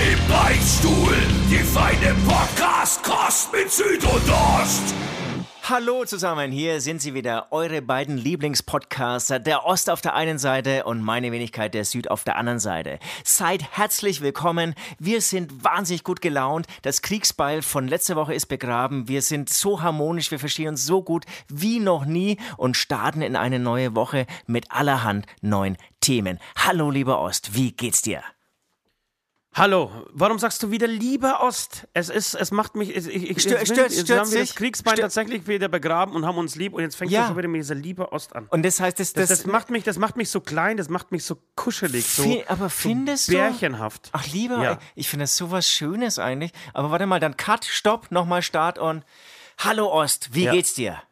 Im Beichtstuhl, die feine Podcast-Kost mit Süd und Ost. Hallo zusammen, hier sind sie wieder, eure beiden Lieblingspodcaster, der Ost auf der einen Seite und meine Wenigkeit, der Süd auf der anderen Seite. Seid herzlich willkommen, wir sind wahnsinnig gut gelaunt, das Kriegsbeil von letzter Woche ist begraben, wir sind so harmonisch, wir verstehen uns so gut wie noch nie und starten in eine neue Woche mit allerhand neuen Themen. Hallo lieber Ost, wie geht's dir? Hallo, warum sagst du wieder lieber Ost? Es ist, es macht mich, ich, ich, Stör, jetzt, stört, jetzt stört haben wir das? Kriegsbein Stör- tatsächlich wieder begraben und haben uns lieb und jetzt fängt Ja. schon wieder mit dieser lieber Ost an. Und das heißt, das, Das, das, das, macht mich, das macht mich so klein, das macht mich so kuschelig, so, aber findest so du- bärchenhaft. Ach lieber, Ja. ich finde das sowas Schönes eigentlich. Aber warte mal, dann Cut, Stopp, nochmal Start und Hallo Ost, wie Ja. geht's dir?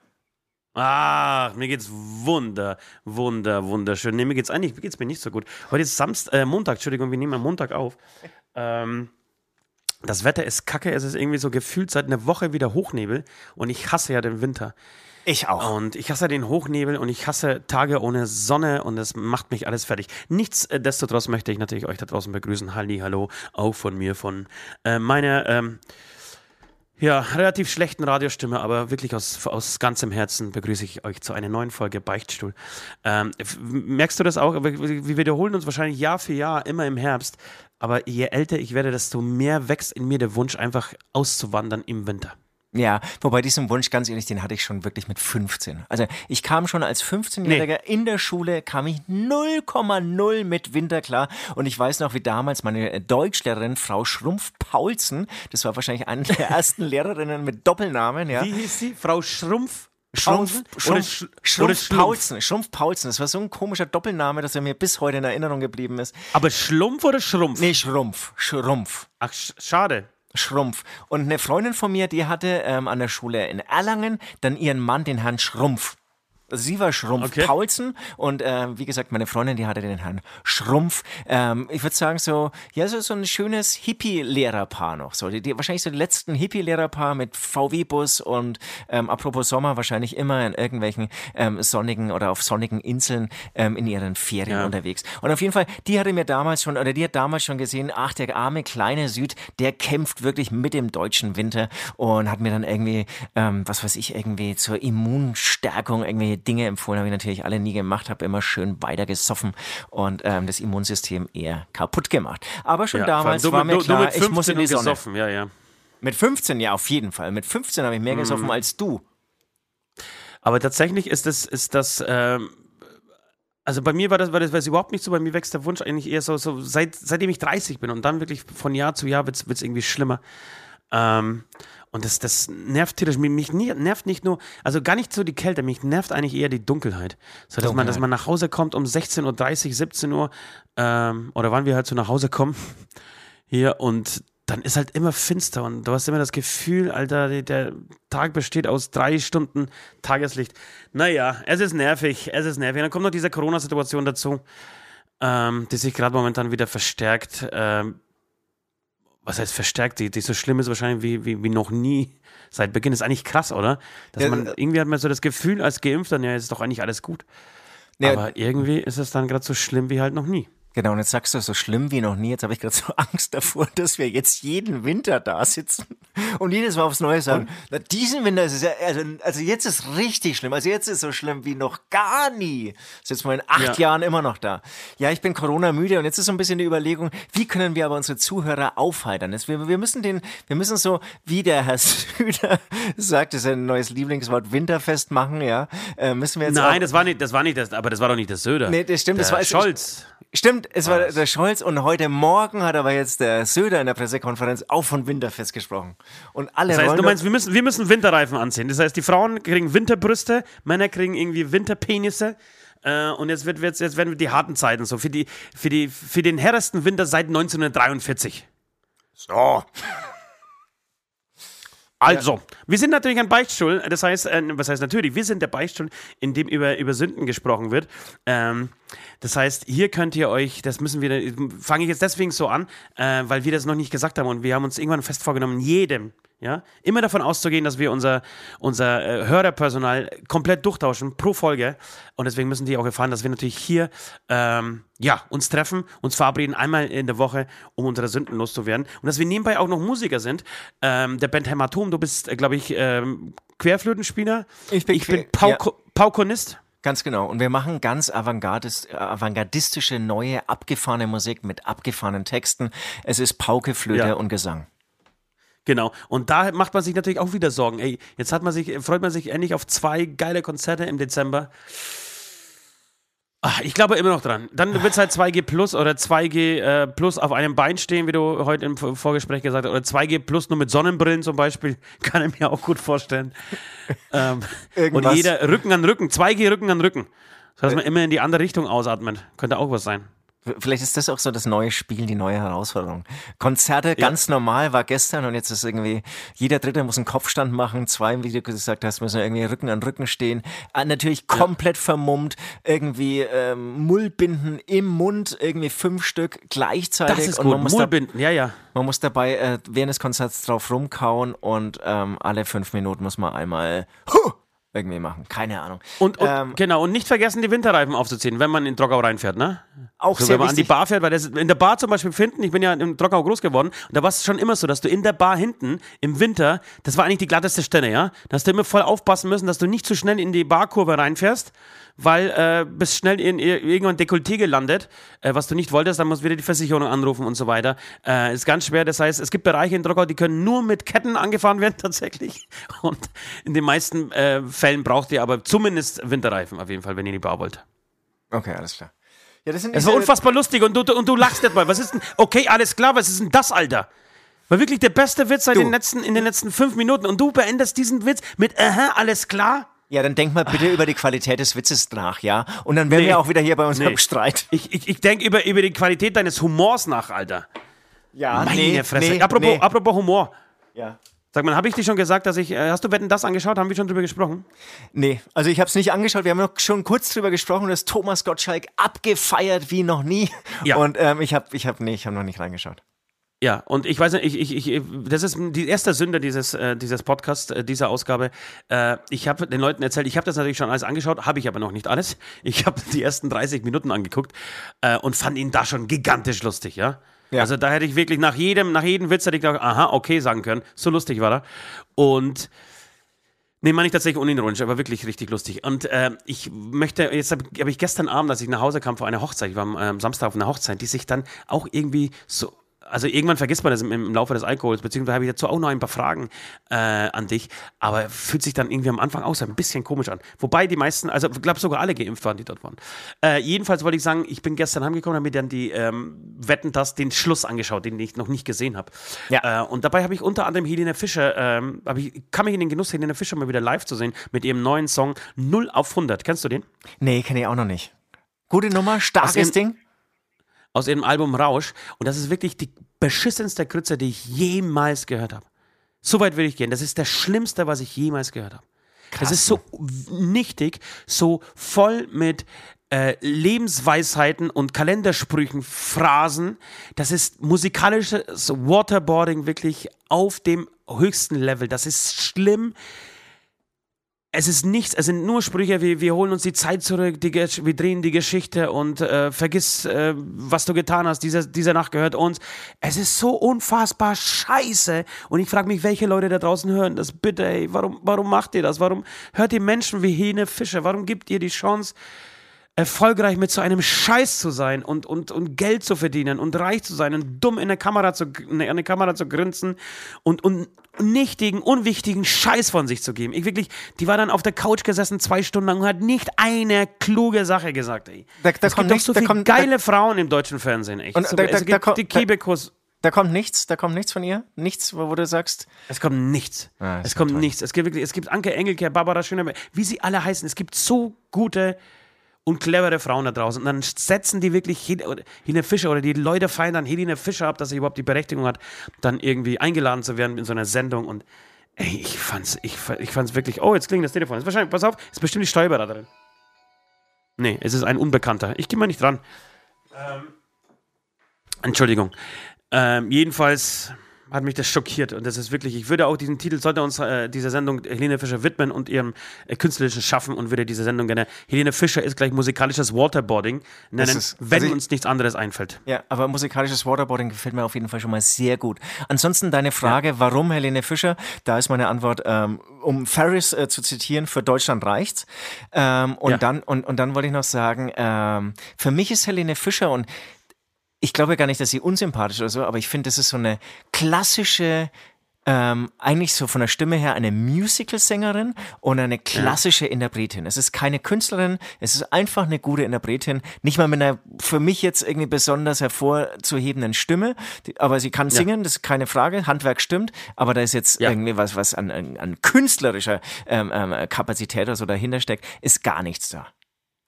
Ach, mir geht's wunder, wunder, wunderschön. Nee, mir geht's eigentlich, mir geht's mir nicht so gut. Heute ist Samstag, äh, Montag, Entschuldigung, wir nehmen am Montag auf. Ähm, das Wetter ist kacke, es ist irgendwie so gefühlt seit einer Woche wieder Hochnebel und ich hasse ja den Winter. Ich auch. Und ich hasse den Hochnebel und ich hasse Tage ohne Sonne und das macht mich alles fertig. Nichtsdestotrotz möchte ich natürlich euch da draußen begrüßen. Halli, hallo, auch von mir, von äh, meiner ähm, ja, relativ schlechten Radiostimme, aber wirklich aus, aus ganzem Herzen begrüße ich euch zu einer neuen Folge Beichtstuhl. Ähm, merkst du das auch? Wir wiederholen uns wahrscheinlich Jahr für Jahr immer im Herbst, aber je älter ich werde, desto mehr wächst in mir der Wunsch, einfach auszuwandern im Winter. Ja, wobei diesen Wunsch, ganz ehrlich, den hatte ich schon wirklich mit 15. Also ich kam schon als 15-Jähriger in der Schule, kam ich 0,0 mit Winter klar. Und ich weiß noch, wie damals meine Deutschlehrerin, Frau Schrumpf-Paulsen, das war wahrscheinlich eine der ersten Lehrerinnen mit Doppelnamen, ja. Wie hieß sie? Frau Schrumpf? Schrumpf, Schrumpf, Schrumpf? Paulsen, Schrumpf Paulsen, das war so ein komischer Doppelname, dass er mir bis heute in Erinnerung geblieben ist. Aber Schlumpf oder Schrumpf? Nee, Schrumpf, Schrumpf. Ach, sch schade. Schrumpf. Und eine Freundin von mir, die hatte ähm, an der Schule in Erlangen dann ihren Mann, den Herrn Schrumpf. Sie war Schrumpf Okay. Paulsen und ähm, wie gesagt, meine Freundin, die hatte den Herrn Schrumpf. Ähm, ich würde sagen so, ja, so, so ein schönes Hippie-Lehrerpaar noch. So, die, die, wahrscheinlich so die letzten Hippie-Lehrerpaar mit VW-Bus und ähm, apropos Sommer wahrscheinlich immer in irgendwelchen ähm, sonnigen oder auf sonnigen Inseln ähm, in ihren Ferien Ja. unterwegs. Und auf jeden Fall, die hatte mir damals schon, oder die hat damals schon gesehen, ach, der arme kleine Süd, der kämpft wirklich mit dem deutschen Winter und hat mir dann irgendwie, ähm, was weiß ich, irgendwie zur Immunstärkung irgendwie Dinge empfohlen, habe ich natürlich alle nie gemacht, habe immer schön weiter gesoffen und ähm, das Immunsystem eher kaputt gemacht. Aber schon Ja, damals war mir du, du klar, mit ich muss in 15 die Sonne. gesoffen, ja, ja. Mit 15, ja, auf jeden Fall. Mit 15 habe ich mehr Mhm. gesoffen als du. Aber tatsächlich ist das, ist das, ähm, also bei mir war das, war das, war das überhaupt nicht so. Bei mir wächst der Wunsch eigentlich eher so, so seit, seitdem ich 30 bin und dann wirklich von Jahr zu Jahr wird es irgendwie schlimmer. Ähm, und das, das nervt tierisch. Mich, nervt nicht nur, also gar nicht so die Kälte, mich nervt eigentlich eher die Dunkelheit. So, dass, Man, dass Dunkelheit. man nach Hause kommt um 16.30 Uhr, 17 Uhr, ähm, oder wann wir halt so nach Hause kommen, hier und dann ist halt immer finster und du hast immer das Gefühl, Alter, der Tag besteht aus drei Stunden Tageslicht. Naja, es ist nervig, es ist nervig. Dann kommt noch diese Corona-Situation dazu, ähm, die sich gerade momentan wieder verstärkt. Ähm, was heißt verstärkt? Die, die so schlimm ist wahrscheinlich wie, wie, wie noch nie seit Beginn. ist eigentlich krass, oder? Dass Ja, man, äh, irgendwie hat man so das Gefühl als Geimpfter, ja, ist doch eigentlich alles gut. Ja, Aber irgendwie ist es dann gerade so schlimm wie halt noch nie. Genau, und jetzt sagst du so schlimm wie noch nie. Jetzt habe ich gerade so Angst davor, dass wir jetzt jeden Winter da sitzen und jedes Mal aufs Neue sagen, na, diesen Winter ist es ja, also, also jetzt ist richtig schlimm. Also jetzt ist es so schlimm wie noch gar nie. Sitzen wir in acht Ja. Jahren immer noch da. Ja, ich bin Corona müde und jetzt ist so ein bisschen die Überlegung, wie können wir aber unsere Zuhörer aufheitern? Das, wir, wir müssen den, wir müssen so, wie der Herr Süder sagt, das ist ein neues Lieblingswort, Winterfest machen, ja. Äh, müssen wir jetzt Nein, das war nicht, das war nicht das, aber das war doch nicht der Söder. Nee, das stimmt, der das war- Scholz. Stimmt, es war der Scholz und heute Morgen hat aber jetzt der Söder in der Pressekonferenz auch von Winterfest gesprochen. Und alle Das heißt, du meinst, wir müssen, wir müssen Winterreifen anziehen. Das heißt, die Frauen kriegen Winterbrüste, Männer kriegen irgendwie Winterpenisse. Äh, und jetzt, wird, jetzt, jetzt werden wir die harten Zeiten so für, die, für, die, für den härtesten Winter seit 1943. so. Also, wir sind natürlich ein Beichtstuhl, das heißt, äh, was heißt natürlich, wir sind der Beichtstuhl, in dem über, über Sünden gesprochen wird. Ähm, das heißt, hier könnt ihr euch, das müssen wir, fange ich jetzt deswegen so an, äh, weil wir das noch nicht gesagt haben und wir haben uns irgendwann fest vorgenommen, jedem, ja, immer davon auszugehen, dass wir unser, unser äh, Hörerpersonal komplett durchtauschen pro Folge. Und deswegen müssen die auch erfahren, dass wir natürlich hier ähm, ja, uns treffen, uns verabreden einmal in der Woche, um unsere Sünden loszuwerden. Und dass wir nebenbei auch noch Musiker sind. Ähm, der Band Hämatom, du bist, äh, glaube ich, ähm, Querflötenspieler. Ich bin, ich bin Pauko ja. Paukonist. Ganz genau. Und wir machen ganz avantgardistische, neue, abgefahrene Musik mit abgefahrenen Texten. Es ist Pauke, Flöte ja. und Gesang. Genau. Und da macht man sich natürlich auch wieder Sorgen. Ey, jetzt hat man sich, freut man sich endlich auf zwei geile Konzerte im Dezember. Ach, ich glaube immer noch dran. Dann wird es halt 2G Plus oder 2G äh, Plus auf einem Bein stehen, wie du heute im Vorgespräch gesagt hast. Oder 2G Plus nur mit Sonnenbrillen zum Beispiel. Kann ich mir auch gut vorstellen. ähm, und jeder Rücken an Rücken. 2G Rücken an Rücken. So dass man immer in die andere Richtung ausatmet. Könnte auch was sein. Vielleicht ist das auch so das neue Spiel, die neue Herausforderung. Konzerte ganz normal war gestern und jetzt ist irgendwie, jeder Dritte muss einen Kopfstand machen, zwei, wie du gesagt hast, müssen irgendwie Rücken an Rücken stehen. Ah, natürlich komplett ja. vermummt, irgendwie ähm, Mullbinden im Mund, irgendwie fünf Stück gleichzeitig. Das ist gut, Mullbinden, ja, ja. Man muss dabei äh, während des Konzerts drauf rumkauen und ähm, alle fünf Minuten muss man einmal huh, irgendwie machen. Keine Ahnung. Und, und ähm, genau, und nicht vergessen, die Winterreifen aufzuziehen, wenn man in Trockau reinfährt, ne? Auch so, sehr Wenn man wichtig. an die Bar fährt, weil das in der Bar zum Beispiel finden, ich bin ja in Trockau groß geworden, und da war es schon immer so, dass du in der Bar hinten im Winter, das war eigentlich die glatteste Stelle, ja? Da hast du immer voll aufpassen müssen, dass du nicht zu schnell in die Barkurve reinfährst, weil äh, bist schnell in, in irgendwann Dekolleté gelandet, äh, was du nicht wolltest, dann musst du wieder die Versicherung anrufen und so weiter. Äh, ist ganz schwer. Das heißt, es gibt Bereiche in Trockau, die können nur mit Ketten angefahren werden tatsächlich. Und in den meisten äh, Fällen braucht ihr aber zumindest Winterreifen auf jeden Fall, wenn ihr die Bar wollt. Okay, alles klar. Ja, das sind es war unfassbar lustig und du, und du lachst nicht mal. Was ist denn? Okay, alles klar, was ist denn das, Alter? War wirklich der beste Witz seit den letzten, in den letzten fünf Minuten und du beendest diesen Witz mit, aha, alles klar? Ja, dann denk mal bitte über die Qualität des Witzes nach, ja? Und dann wären nee. wir auch wieder hier bei unserem nee. Streit. Ich, ich, ich denke über, über die Qualität deines Humors nach, Alter. Ja, Meine nee, Fresse. Nee, apropos, apropos Humor. Ja. Sag mal, habe ich dir schon gesagt, dass ich. Äh, hast du Wetten das angeschaut? Haben wir schon drüber gesprochen? Nee, also ich habe es nicht angeschaut. Wir haben noch schon kurz drüber gesprochen, dass Thomas Gottschalk abgefeiert wie noch nie. Ja. Und ähm, ich habe, ich habe, nee, ich habe noch nicht reingeschaut. Ja, und ich weiß nicht, ich, ich, ich, das ist die erste Sünde dieses, äh, dieses Podcasts, äh, dieser Ausgabe. Äh, ich habe den Leuten erzählt, ich habe das natürlich schon alles angeschaut, habe ich aber noch nicht alles. Ich habe die ersten 30 Minuten angeguckt äh, und fand ihn da schon gigantisch lustig, ja. Ja. Also da hätte ich wirklich nach jedem, nach jedem Witz hätte ich gedacht, aha, okay sagen können. So lustig war er. Und Nee, meine ich tatsächlich unironisch, aber wirklich richtig lustig. Und äh, ich möchte, jetzt habe hab ich gestern Abend, als ich nach Hause kam vor einer Hochzeit, ich war am äh, Samstag auf einer Hochzeit, die sich dann auch irgendwie so also irgendwann vergisst man das im, im Laufe des Alkohols, beziehungsweise habe ich dazu auch noch ein paar Fragen äh, an dich, aber fühlt sich dann irgendwie am Anfang auch so ein bisschen komisch an. Wobei die meisten, also ich glaube sogar alle geimpft waren, die dort waren. Äh, jedenfalls wollte ich sagen, ich bin gestern heimgekommen, habe mir dann die ähm, Wetten, das den Schluss angeschaut, den ich noch nicht gesehen habe. Ja. Äh, und dabei habe ich unter anderem Helene Fischer, ähm, ich kam mich in den Genuss, Helene Fischer mal wieder live zu sehen mit ihrem neuen Song 0 auf 100. Kennst du den? Nee, kenne ich auch noch nicht. Gute Nummer, starkes Ding aus ihrem Album Rausch. Und das ist wirklich die beschissenste Krütze, die ich jemals gehört habe. So weit will ich gehen. Das ist das Schlimmste, was ich jemals gehört habe. Das ist so nichtig, so voll mit äh, Lebensweisheiten und Kalendersprüchen, Phrasen. Das ist musikalisches Waterboarding wirklich auf dem höchsten Level. Das ist schlimm es ist nichts, es sind nur Sprüche wie wir holen uns die Zeit zurück, die, wir drehen die Geschichte und äh, vergiss, äh, was du getan hast, diese, diese Nacht gehört uns. Es ist so unfassbar scheiße und ich frage mich, welche Leute da draußen hören das bitte, ey, warum, warum macht ihr das? Warum hört ihr Menschen wie Hene Fischer? Warum gibt ihr die Chance, erfolgreich mit so einem Scheiß zu sein und, und, und Geld zu verdienen und reich zu sein und dumm in der Kamera zu, in der Kamera zu grinsen und, und nichtigen, unwichtigen Scheiß von sich zu geben. Ich wirklich, die war dann auf der Couch gesessen zwei Stunden lang und hat nicht eine kluge Sache gesagt, ey. Da, da es kommt gibt nichts, doch so da viele kommt, geile da, Frauen im deutschen Fernsehen, echt. Und so, da- es da- gibt da kommt- die da- Kebekus. Da kommt nichts, da kommt nichts von ihr? Nichts, wo, wo du sagst, Es kommt nichts. Ah, es kommt toll. nichts. Es gibt wirklich, es gibt Anke Engelke, Barbara Schöneberg, wie sie alle heißen. Es gibt so gute und clevere Frauen da draußen. Und dann setzen die wirklich Helene Fischer oder die Leute feiern dann Helene Fischer ab, dass sie überhaupt die Berechtigung hat, dann irgendwie eingeladen zu werden in so einer Sendung. Und Ey, ich fand's, ich, ich fand's wirklich. Oh, jetzt klingt das Telefon. Ist wahrscheinlich, pass auf, ist bestimmt die Steuerberaterin. Nee, es ist ein Unbekannter. Ich gehe mal nicht dran. Ähm, Entschuldigung. Ähm, jedenfalls hat mich das schockiert und das ist wirklich, ich würde auch diesen Titel, sollte uns äh, diese Sendung Helene Fischer widmen und ihrem äh, künstlerischen Schaffen und würde diese Sendung gerne, Helene Fischer ist gleich musikalisches Waterboarding nennen, ist- wenn also- uns nichts anderes einfällt. Ja, aber musikalisches Waterboarding gefällt mir auf jeden Fall schon mal sehr gut. Ansonsten deine Frage, warum Helene Fischer? Da ist meine Antwort, ähm, um Ferris äh, zu zitieren, für Deutschland reicht's. Ähm, und, Ja. dann, und, und dann wollte ich noch sagen, ähm, für mich ist Helene Fischer und ich glaube gar nicht, dass sie unsympathisch oder so, aber ich finde, das ist so eine klassische, ähm, eigentlich so von der Stimme her eine Musical-Sängerin und eine klassische Interpretin. Es ist keine Künstlerin, es ist einfach eine gute Interpretin. Nicht mal mit einer für mich jetzt irgendwie besonders hervorzuhebenden Stimme, die, aber sie kann singen, das ist keine Frage. Handwerk stimmt, aber da ist jetzt Ja. irgendwie was, was an, an, an künstlerischer ähm, ähm, Kapazität oder so dahinter steckt, ist gar nichts da.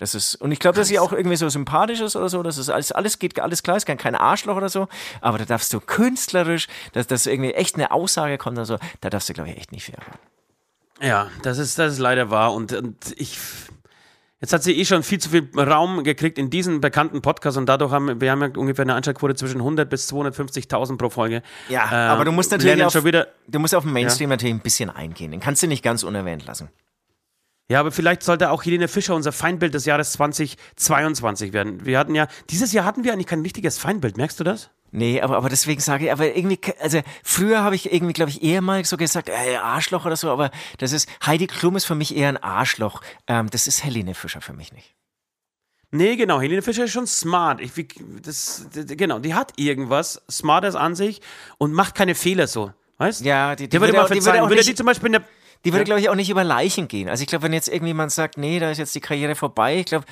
Das ist, und ich glaube, dass sie auch irgendwie so sympathisch ist oder so, das ist alles, alles geht alles klar, ist kein, kein Arschloch oder so, aber da darfst du künstlerisch, dass das irgendwie echt eine Aussage kommt oder so, da darfst du, glaube ich, echt nicht erwarten. Ja, das ist, das ist leider wahr und, und ich. Jetzt hat sie eh schon viel zu viel Raum gekriegt in diesem bekannten Podcast und dadurch haben wir haben ja ungefähr eine Einschaltquote zwischen 100 bis 250.000 pro Folge. Ja, Ähm, aber du musst natürlich auf, schon wieder, du musst auf den Mainstream natürlich ein bisschen eingehen, den kannst du nicht ganz unerwähnt lassen. Ja, aber vielleicht sollte auch Helene Fischer unser Feindbild des Jahres 2022 werden. Wir hatten ja, dieses Jahr hatten wir eigentlich kein richtiges Feindbild, merkst du das? Nee, aber, aber deswegen sage ich, aber irgendwie, also früher habe ich irgendwie, glaube ich, eher mal so gesagt, ey, Arschloch oder so, aber das ist, Heidi Klum ist für mich eher ein Arschloch. Ähm, das ist Helene Fischer für mich nicht. Nee, genau, Helene Fischer ist schon smart. Ich, das, genau, die hat irgendwas Smartes an sich und macht keine Fehler so. Weißt Ja, die, die Der würde würde mal auch- die würde auch Würde die zum Beispiel in der, Die würde, Ja. glaube ich, auch nicht über Leichen gehen. Also ich glaube, wenn jetzt irgendjemand sagt, nee, da ist jetzt die Karriere vorbei, ich glaube,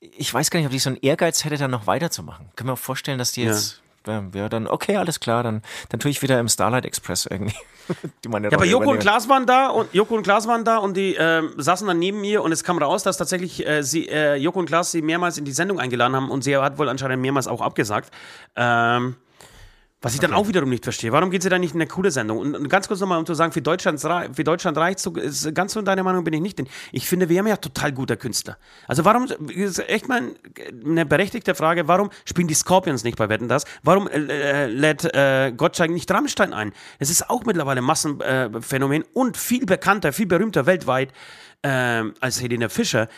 ich weiß gar nicht, ob die so einen Ehrgeiz hätte, dann noch weiterzumachen. Können wir auch vorstellen, dass die jetzt, ja, ja dann, okay, alles klar, dann, dann tue ich wieder im Starlight Express irgendwie. die meine Ja, aber Joko und. Klaas waren da und Joko und Klaas waren da und die ähm, saßen dann neben mir und es kam raus, dass tatsächlich äh, sie, äh, Joko und Klaas sie mehrmals in die Sendung eingeladen haben und sie hat wohl anscheinend mehrmals auch abgesagt. Ähm, was ich dann auch wiederum nicht verstehe. Warum geht sie dann nicht in eine coole Sendung? Und, und ganz kurz nochmal, um zu sagen, für, Deutschlands, für Deutschland reicht so, ist, ganz so in deiner Meinung bin ich nicht. Denn ich finde, wir haben ja total guter Künstler. Also warum, ist echt mal eine berechtigte Frage, warum spielen die Scorpions nicht bei Wetten das? Warum äh, äh, lädt äh, Gottschalk nicht Rammstein ein? Es ist auch mittlerweile ein Massenphänomen äh, und viel bekannter, viel berühmter weltweit ähm, als Helene Fischer.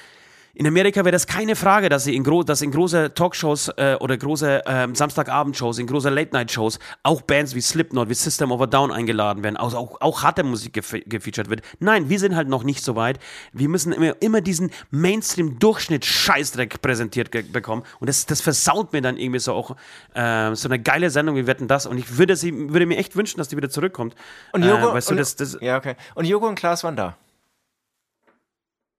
In Amerika wäre das keine Frage, dass, sie in, gro dass in große Talkshows äh, oder große ähm, Samstagabendshows, in große Late-Night-Shows auch Bands wie Slipknot, wie System of a Down eingeladen werden, also auch, auch harte Musik gefe gefeatured wird. Nein, wir sind halt noch nicht so weit. Wir müssen immer, immer diesen Mainstream-Durchschnitt-Scheißdreck präsentiert ge- bekommen und das, das versaut mir dann irgendwie so auch äh, so eine geile Sendung wie Wetten das und ich würde, sie, würde mir echt wünschen, dass die wieder zurückkommt. Und Joko, äh, weißt du, und, das, das, ja, okay. Und Joko und Klaas waren da.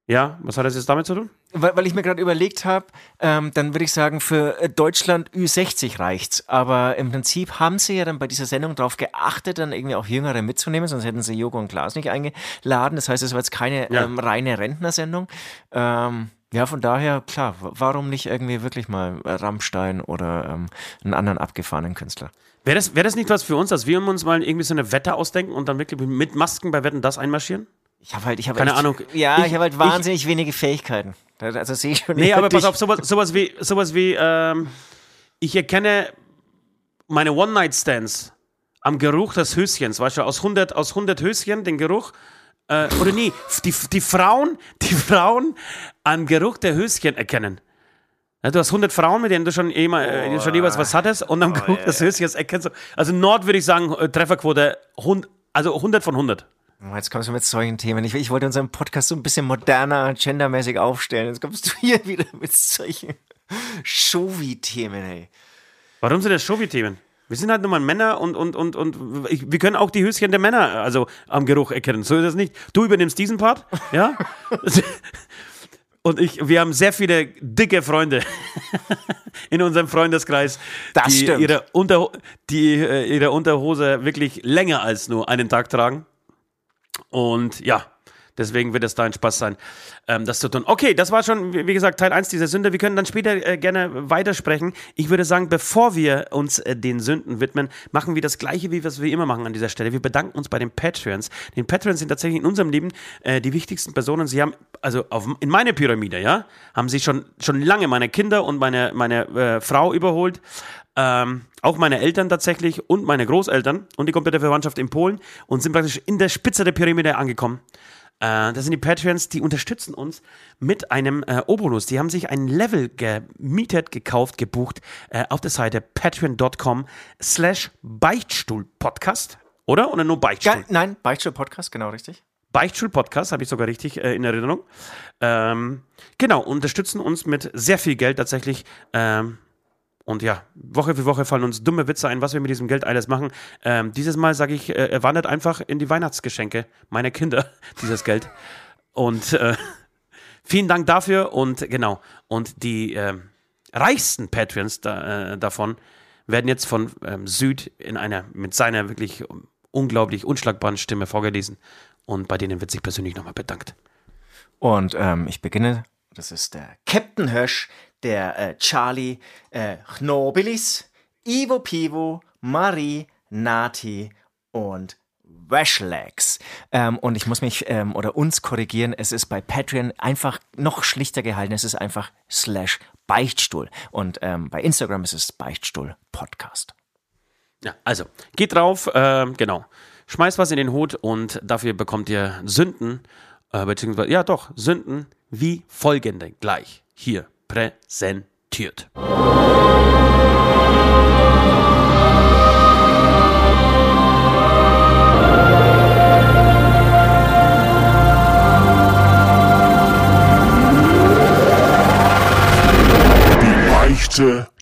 Ja, was hat das jetzt damit zu tun? Weil, weil ich mir gerade überlegt habe, ähm, dann würde ich sagen, für äh, Deutschland Ü60 reicht's. Aber im Prinzip haben sie ja dann bei dieser Sendung darauf geachtet, dann irgendwie auch Jüngere mitzunehmen, sonst hätten sie Joko und Klaas nicht eingeladen. Das heißt, es war jetzt keine Ja. ähm, reine Rentnersendung. Ähm, ja, von daher, klar, warum nicht irgendwie wirklich mal Rammstein oder ähm, einen anderen abgefahrenen Künstler? Wäre das, wär das nicht was für uns, dass wir uns mal irgendwie so eine Wette ausdenken und dann wirklich mit Masken bei Wetten das einmarschieren? Ich habe halt, ich habe Keine echt, Ahnung. Ja, ich, Ich- habe halt ich- wahnsinnig wenige Fähigkeiten. Also sehe ich schon Nee, aber pass auf, sowas, sowas wie, sowas wie ähm, ich erkenne meine One-Night-Stands am Geruch des Höschens, weißt du, aus 100, aus 100 Höschen den Geruch, äh, oder nee, die, die Frauen, die Frauen am Geruch der Höschen erkennen. Ja, du hast 100 Frauen, mit denen du schon, immer, äh, schon jeweils was hattest und am Geruch des Höschens erkennst du, also Nord würde ich sagen, äh, Trefferquote, also 100 von 100. Oh, Jetzt kommst du mit solchen Themen. Ich, ich wollte unseren Podcast so ein bisschen moderner, gendermäßig aufstellen. Jetzt kommst du hier wieder mit solchen Showy-Themen, ey. Warum sind das Showy-Themen? Wir sind halt nun mal Männer und, und, und, und ich, wir können auch die Höschen der Männer also am Geruch erkennen. So ist das nicht. Du übernimmst diesen Part, ja? und ich, wir haben sehr viele dicke Freunde in unserem Freundeskreis, Das die, stimmt. Ihre Unter, die äh, ihre Unterhose wirklich länger als nur einen Tag tragen. Und ja, Deswegen wird es da ein Spaß sein, ähm, das zu tun. Okay, das war schon, wie gesagt, Teil 1 dieser Sünde. Wir können dann später äh, gerne weitersprechen. Ich würde sagen, bevor wir uns äh, den Sünden widmen, machen wir das Gleiche, wie wir es immer machen an dieser Stelle. Wir bedanken uns bei den Patreons. Den Patreons sind tatsächlich in unserem Leben äh, die wichtigsten Personen. Sie haben, also auf, in meine Pyramide, ja, haben sie schon, schon lange meine Kinder und meine, meine äh, Frau überholt. Ähm, auch meine Eltern tatsächlich und meine Großeltern und die komplette Verwandtschaft in Polen und sind praktisch in der Spitze der Pyramide angekommen. Äh, das sind die Patreons, die unterstützen uns mit einem äh, Obolus. Die haben sich ein Level gemietet, gekauft, gebucht äh, auf der Seite patreon.com slash Beichtstuhl-Podcast. Oder? Oder nur Beichtstuhl? Ge nein, Beichtstuhl-Podcast, genau richtig. Beichtstuhl-Podcast, habe ich sogar richtig äh, in Erinnerung. Ähm, genau, unterstützen uns mit sehr viel Geld tatsächlich. Ähm, und ja, Woche für Woche fallen uns dumme Witze ein, was wir mit diesem Geld alles machen. Ähm, dieses Mal sage ich, äh, er wandert einfach in die Weihnachtsgeschenke meiner Kinder, dieses Geld. Und äh, vielen Dank dafür und genau. Und die äh, reichsten Patreons da, äh, davon werden jetzt von ähm, Süd in einer, mit seiner wirklich unglaublich unschlagbaren Stimme vorgelesen. Und bei denen wird sich persönlich nochmal bedankt. Und ähm, ich beginne. Das ist der Captain Hirsch, der äh, Charlie, äh, Chnobilis, Ivo Pivo, Marie, Nati und Washlegs. Ähm, und ich muss mich ähm, oder uns korrigieren, es ist bei Patreon einfach noch schlichter gehalten. Es ist einfach slash Beichtstuhl. Und ähm, bei Instagram ist es Beichtstuhl Podcast. Ja, also geht drauf, äh, genau. Schmeißt was in den Hut und dafür bekommt ihr Sünden, äh, beziehungsweise, ja doch, Sünden wie folgende gleich hier präsentiert.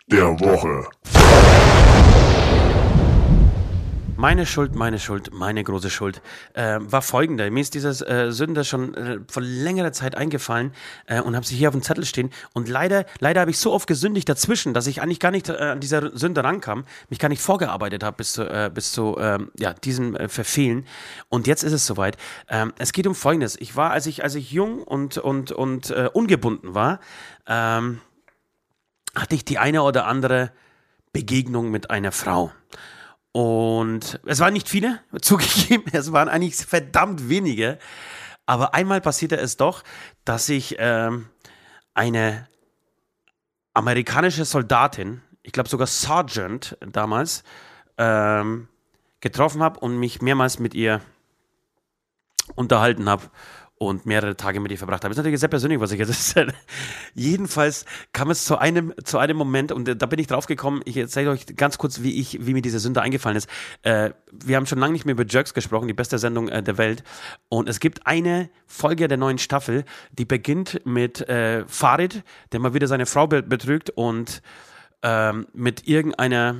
Der Woche. Meine Schuld, meine Schuld, meine große Schuld äh, war folgende. Mir ist dieses äh, Sünde schon äh, vor längerer Zeit eingefallen äh, und habe sie hier auf dem Zettel stehen. Und leider, leider habe ich so oft gesündigt dazwischen, dass ich eigentlich gar nicht äh, an dieser Sünde rankam, mich gar nicht vorgearbeitet habe bis zu, äh, bis zu ähm, ja, diesem äh, Verfehlen. Und jetzt ist es soweit. Ähm, es geht um Folgendes. Ich war, als ich, als ich jung und, und, und ungebunden war, ähm, hatte ich die eine oder andere Begegnung mit einer Frau. Und es waren nicht viele, zugegeben, es waren eigentlich verdammt wenige. Aber einmal passierte es doch, dass ich ähm, eine amerikanische Soldatin, ich glaube sogar Sergeant damals, ähm, getroffen habe und mich mehrmals mit ihr unterhalten habe und mehrere Tage mit ihr verbracht habe. Ist natürlich sehr persönlich, was ich jetzt erzähle. Jedenfalls kam es zu einem, zu einem Moment und äh, da bin ich drauf gekommen. Ich erzähle euch ganz kurz, wie ich, wie mir diese Sünde eingefallen ist. Äh, wir haben schon lange nicht mehr über Jerks gesprochen, die beste Sendung äh, der Welt. Und es gibt eine Folge der neuen Staffel, die beginnt mit äh, Farid, der mal wieder seine Frau be betrügt und ähm, mit irgendeiner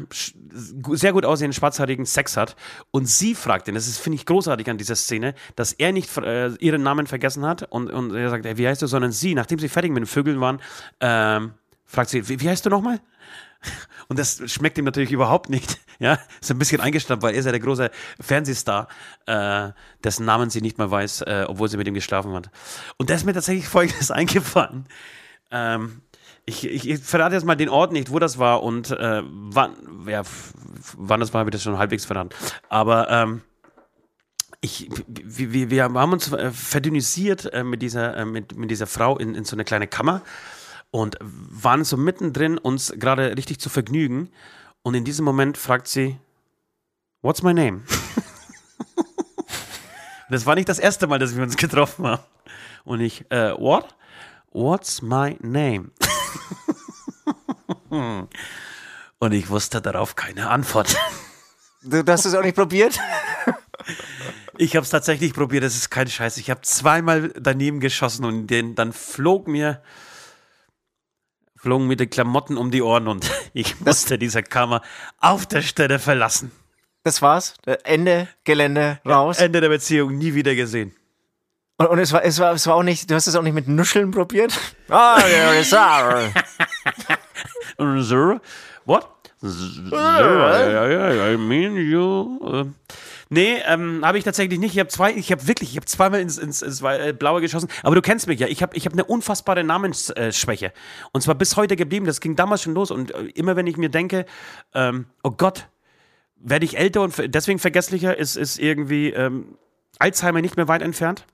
sehr gut aussehenden schwarzhaarigen Sex hat und sie fragt ihn, das ist, finde ich, großartig an dieser Szene, dass er nicht äh, ihren Namen vergessen hat und, und er sagt, ey, wie heißt du, sondern sie, nachdem sie fertig mit den Vögeln waren, ähm, fragt sie, wie, wie heißt du nochmal? Und das schmeckt ihm natürlich überhaupt nicht. Ja, ist ein bisschen eingestammt, weil er ist ja der große Fernsehstar, äh, dessen Namen sie nicht mehr weiß, äh, obwohl sie mit ihm geschlafen hat. Und da ist mir tatsächlich Folgendes eingefallen. Ähm, ich, ich, ich verrate jetzt mal den Ort nicht, wo das war und äh, wann, ja, wann das war, habe ich das schon halbwegs verraten. Aber ähm, ich, wir, wir, wir haben uns äh, verdünnisiert äh, mit, dieser, äh, mit, mit dieser Frau in, in so eine kleine Kammer und waren so mittendrin, uns gerade richtig zu vergnügen. Und in diesem Moment fragt sie, What's my name? das war nicht das erste Mal, dass wir uns getroffen haben. Und ich, äh, what? What's my name? Und ich wusste darauf keine Antwort. Du, hast es auch nicht probiert? Ich habe es tatsächlich probiert, das ist kein Scheiß. Ich habe zweimal daneben geschossen und den, dann flog mir flogen mir die Klamotten um die Ohren und ich musste diese Kammer auf der Stelle verlassen. Das war's. Ende, Gelände, raus. Ende der Beziehung nie wieder gesehen. Und, und es, war, es, war, es war auch nicht, du hast es auch nicht mit Nuscheln probiert? Ja, sorry. Sir, what? I mean you. äh, Nee, ähm, habe ich tatsächlich nicht. Ich habe zwei, ich habe wirklich, ich habe zweimal ins, ins, ins äh, Blaue geschossen. Aber du kennst mich ja. Ich habe ich hab eine unfassbare Namensschwäche. Und zwar bis heute geblieben. Das ging damals schon los. Und äh, immer wenn ich mir denke, ähm, oh Gott, werde ich älter und deswegen vergesslicher, ist, ist irgendwie ähm, Alzheimer nicht mehr weit entfernt.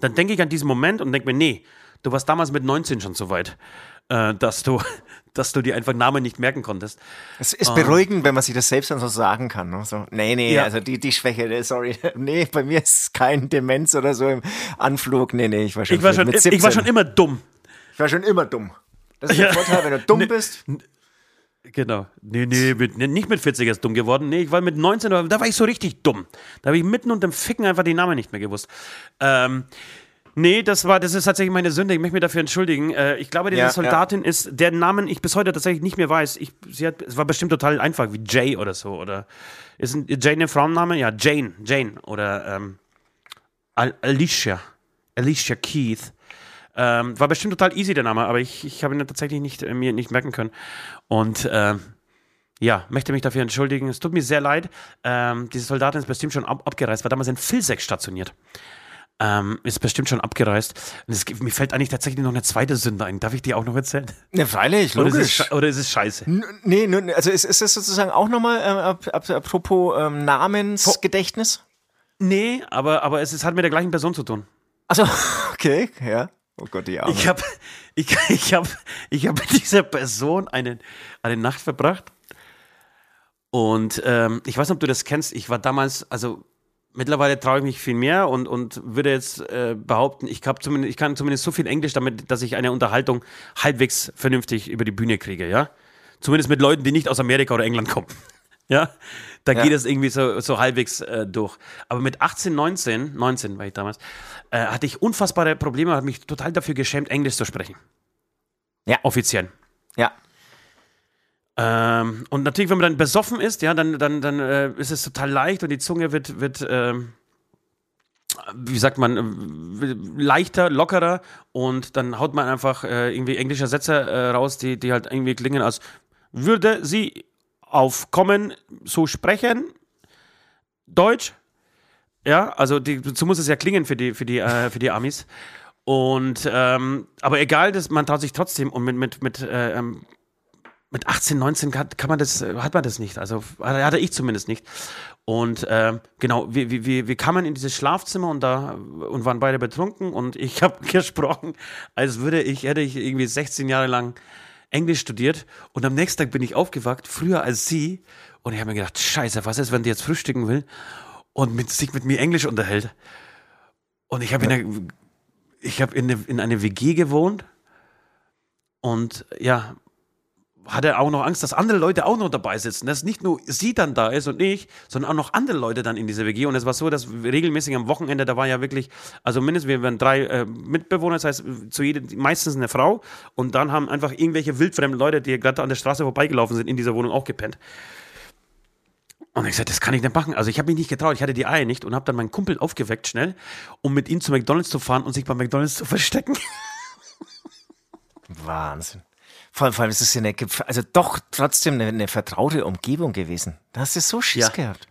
Dann denke ich an diesen Moment und denke mir, nee, du warst damals mit 19 schon so weit, äh, dass du dass du dir einfach Namen nicht merken konntest. Es ist beruhigend, wenn man sich das selbst dann so sagen kann. Ne? So, nee, nee, ja. also die, die Schwäche, sorry, nee, bei mir ist kein Demenz oder so im Anflug. Nee, nee, ich war schon, ich war schon, 17. Ich war schon immer dumm. Ich war schon immer dumm. Das ist ja. der Vorteil, wenn du dumm nee, bist. Genau. Nee, nee, mit, nicht mit 40 ist dumm geworden. Nee, ich war mit 19, da war ich so richtig dumm. Da habe ich mitten unter dem Ficken einfach die Namen nicht mehr gewusst. Ähm, Nee, das war, das ist tatsächlich meine Sünde. Ich möchte mich dafür entschuldigen. Äh, ich glaube, diese ja, Soldatin ja. ist, deren Namen ich bis heute tatsächlich nicht mehr weiß. Ich, sie hat, es war bestimmt total einfach, wie Jay oder so. Oder ist ein, Jane ein Frauenname? Ja, Jane, Jane. Oder ähm, Alicia. Alicia Keith. Ähm, war bestimmt total easy der Name, aber ich, ich habe ihn tatsächlich nicht, äh, mir nicht merken können. Und äh, ja, möchte mich dafür entschuldigen. Es tut mir sehr leid. Ähm, diese Soldatin ist bestimmt schon ab, abgereist, war damals in Vilseck stationiert. Ähm, ist bestimmt schon abgereist. Es, mir fällt eigentlich tatsächlich noch eine zweite Sünde ein. Darf ich die auch noch erzählen? Ne, freilich, logisch. Oder ist es, oder ist es scheiße? N nee, also ist, ist das sozusagen auch nochmal, äh, apropos ähm, Namensgedächtnis? Nee, aber, aber es ist, hat mit der gleichen Person zu tun. Also okay, ja. Oh Gott, die Arme. Ich habe ich, ich hab, ich hab mit dieser Person eine, eine Nacht verbracht. Und ähm, ich weiß nicht, ob du das kennst. Ich war damals, also mittlerweile traue ich mich viel mehr und, und würde jetzt äh, behaupten, ich, zumindest, ich kann zumindest so viel Englisch damit, dass ich eine Unterhaltung halbwegs vernünftig über die Bühne kriege, ja. Zumindest mit Leuten, die nicht aus Amerika oder England kommen. ja. Da ja. geht es irgendwie so, so halbwegs äh, durch. Aber mit 18, 19, 19 war ich damals, äh, hatte ich unfassbare Probleme, habe mich total dafür geschämt, Englisch zu sprechen. Ja. Offiziell. Ja. Ähm, und natürlich, wenn man dann besoffen ist, ja, dann, dann, dann äh, ist es total leicht und die Zunge wird, wird ähm, wie sagt man, äh, leichter, lockerer und dann haut man einfach äh, irgendwie englische Sätze äh, raus, die, die halt irgendwie klingen, als würde sie aufkommen zu sprechen. Deutsch. Ja, also die, so muss es ja klingen für die, für die, äh, für die Amis. Und ähm, aber egal, das, man traut sich trotzdem und mit, mit, mit äh, ähm, mit 18, 19 kann, kann man das, hat man das nicht. Also hatte ich zumindest nicht. Und äh, genau, wir, wir, wir kamen in dieses Schlafzimmer und da und waren beide betrunken und ich habe gesprochen, als würde ich, hätte ich irgendwie 16 Jahre lang Englisch studiert und am nächsten Tag bin ich aufgewacht, früher als sie. Und ich habe mir gedacht, scheiße, was ist, wenn die jetzt frühstücken will und mit, sich mit mir Englisch unterhält? Und ich habe in, ich hab in, eine, in eine WG gewohnt und ja, hat er auch noch Angst, dass andere Leute auch noch dabei sitzen. Dass nicht nur sie dann da ist und ich, sondern auch noch andere Leute dann in dieser WG. Und es war so, dass regelmäßig am Wochenende, da war ja wirklich, also mindestens, wir waren drei äh, Mitbewohner, das heißt, zu jedem, meistens eine Frau. Und dann haben einfach irgendwelche wildfremden Leute, die gerade an der Straße vorbeigelaufen sind, in dieser Wohnung auch gepennt. Und ich sagte, das kann ich nicht machen. Also ich habe mich nicht getraut, ich hatte die Eier nicht und habe dann meinen Kumpel aufgeweckt schnell, um mit ihm zu McDonalds zu fahren und sich bei McDonalds zu verstecken. Wahnsinn. Vor allem, vor allem ist es ja eine, also doch trotzdem eine, eine, vertraute Umgebung gewesen. Da hast du so Schiss ja. gehabt.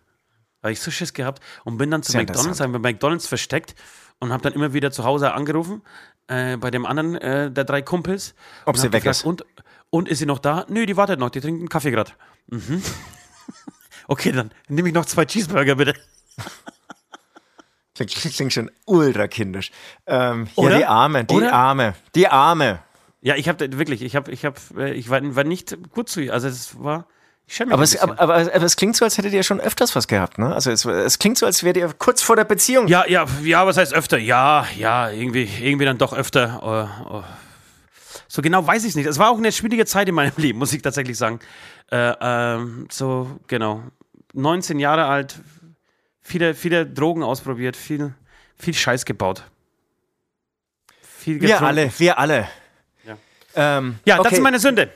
Habe ich so Schiss gehabt und bin dann zu Sehr McDonalds, habe bei McDonalds versteckt und habe dann immer wieder zu Hause angerufen äh, bei dem anderen äh, der drei Kumpels. Ob sie weg gefragt, ist. Und, und ist sie noch da? Nö, die wartet noch, die trinkt einen Kaffee gerade. Mhm. okay, dann nehme ich noch zwei Cheeseburger bitte. Klingt, klingt schon ultra kindisch. Ähm, ja, die Arme, die Oder? Arme, die Arme. Ja, ich habe wirklich, ich habe, ich habe, äh, ich war, war nicht gut zu ihr. Also es war. Aber es, aber, aber, aber, es klingt so, als hättet ihr schon öfters was gehabt, ne? Also es, es klingt so, als wärt ihr kurz vor der Beziehung. Ja, ja, ja, was heißt öfter? Ja, ja, irgendwie, irgendwie dann doch öfter. Oh, oh. So genau weiß ich es nicht. Es war auch eine schwierige Zeit in meinem Leben, muss ich tatsächlich sagen. Äh, ähm, so, genau. 19 Jahre alt, viele, viele Drogen ausprobiert, viel, viel Scheiß gebaut. Viel wir alle, wir alle. Ähm, ja, okay. das ist meine Sünde.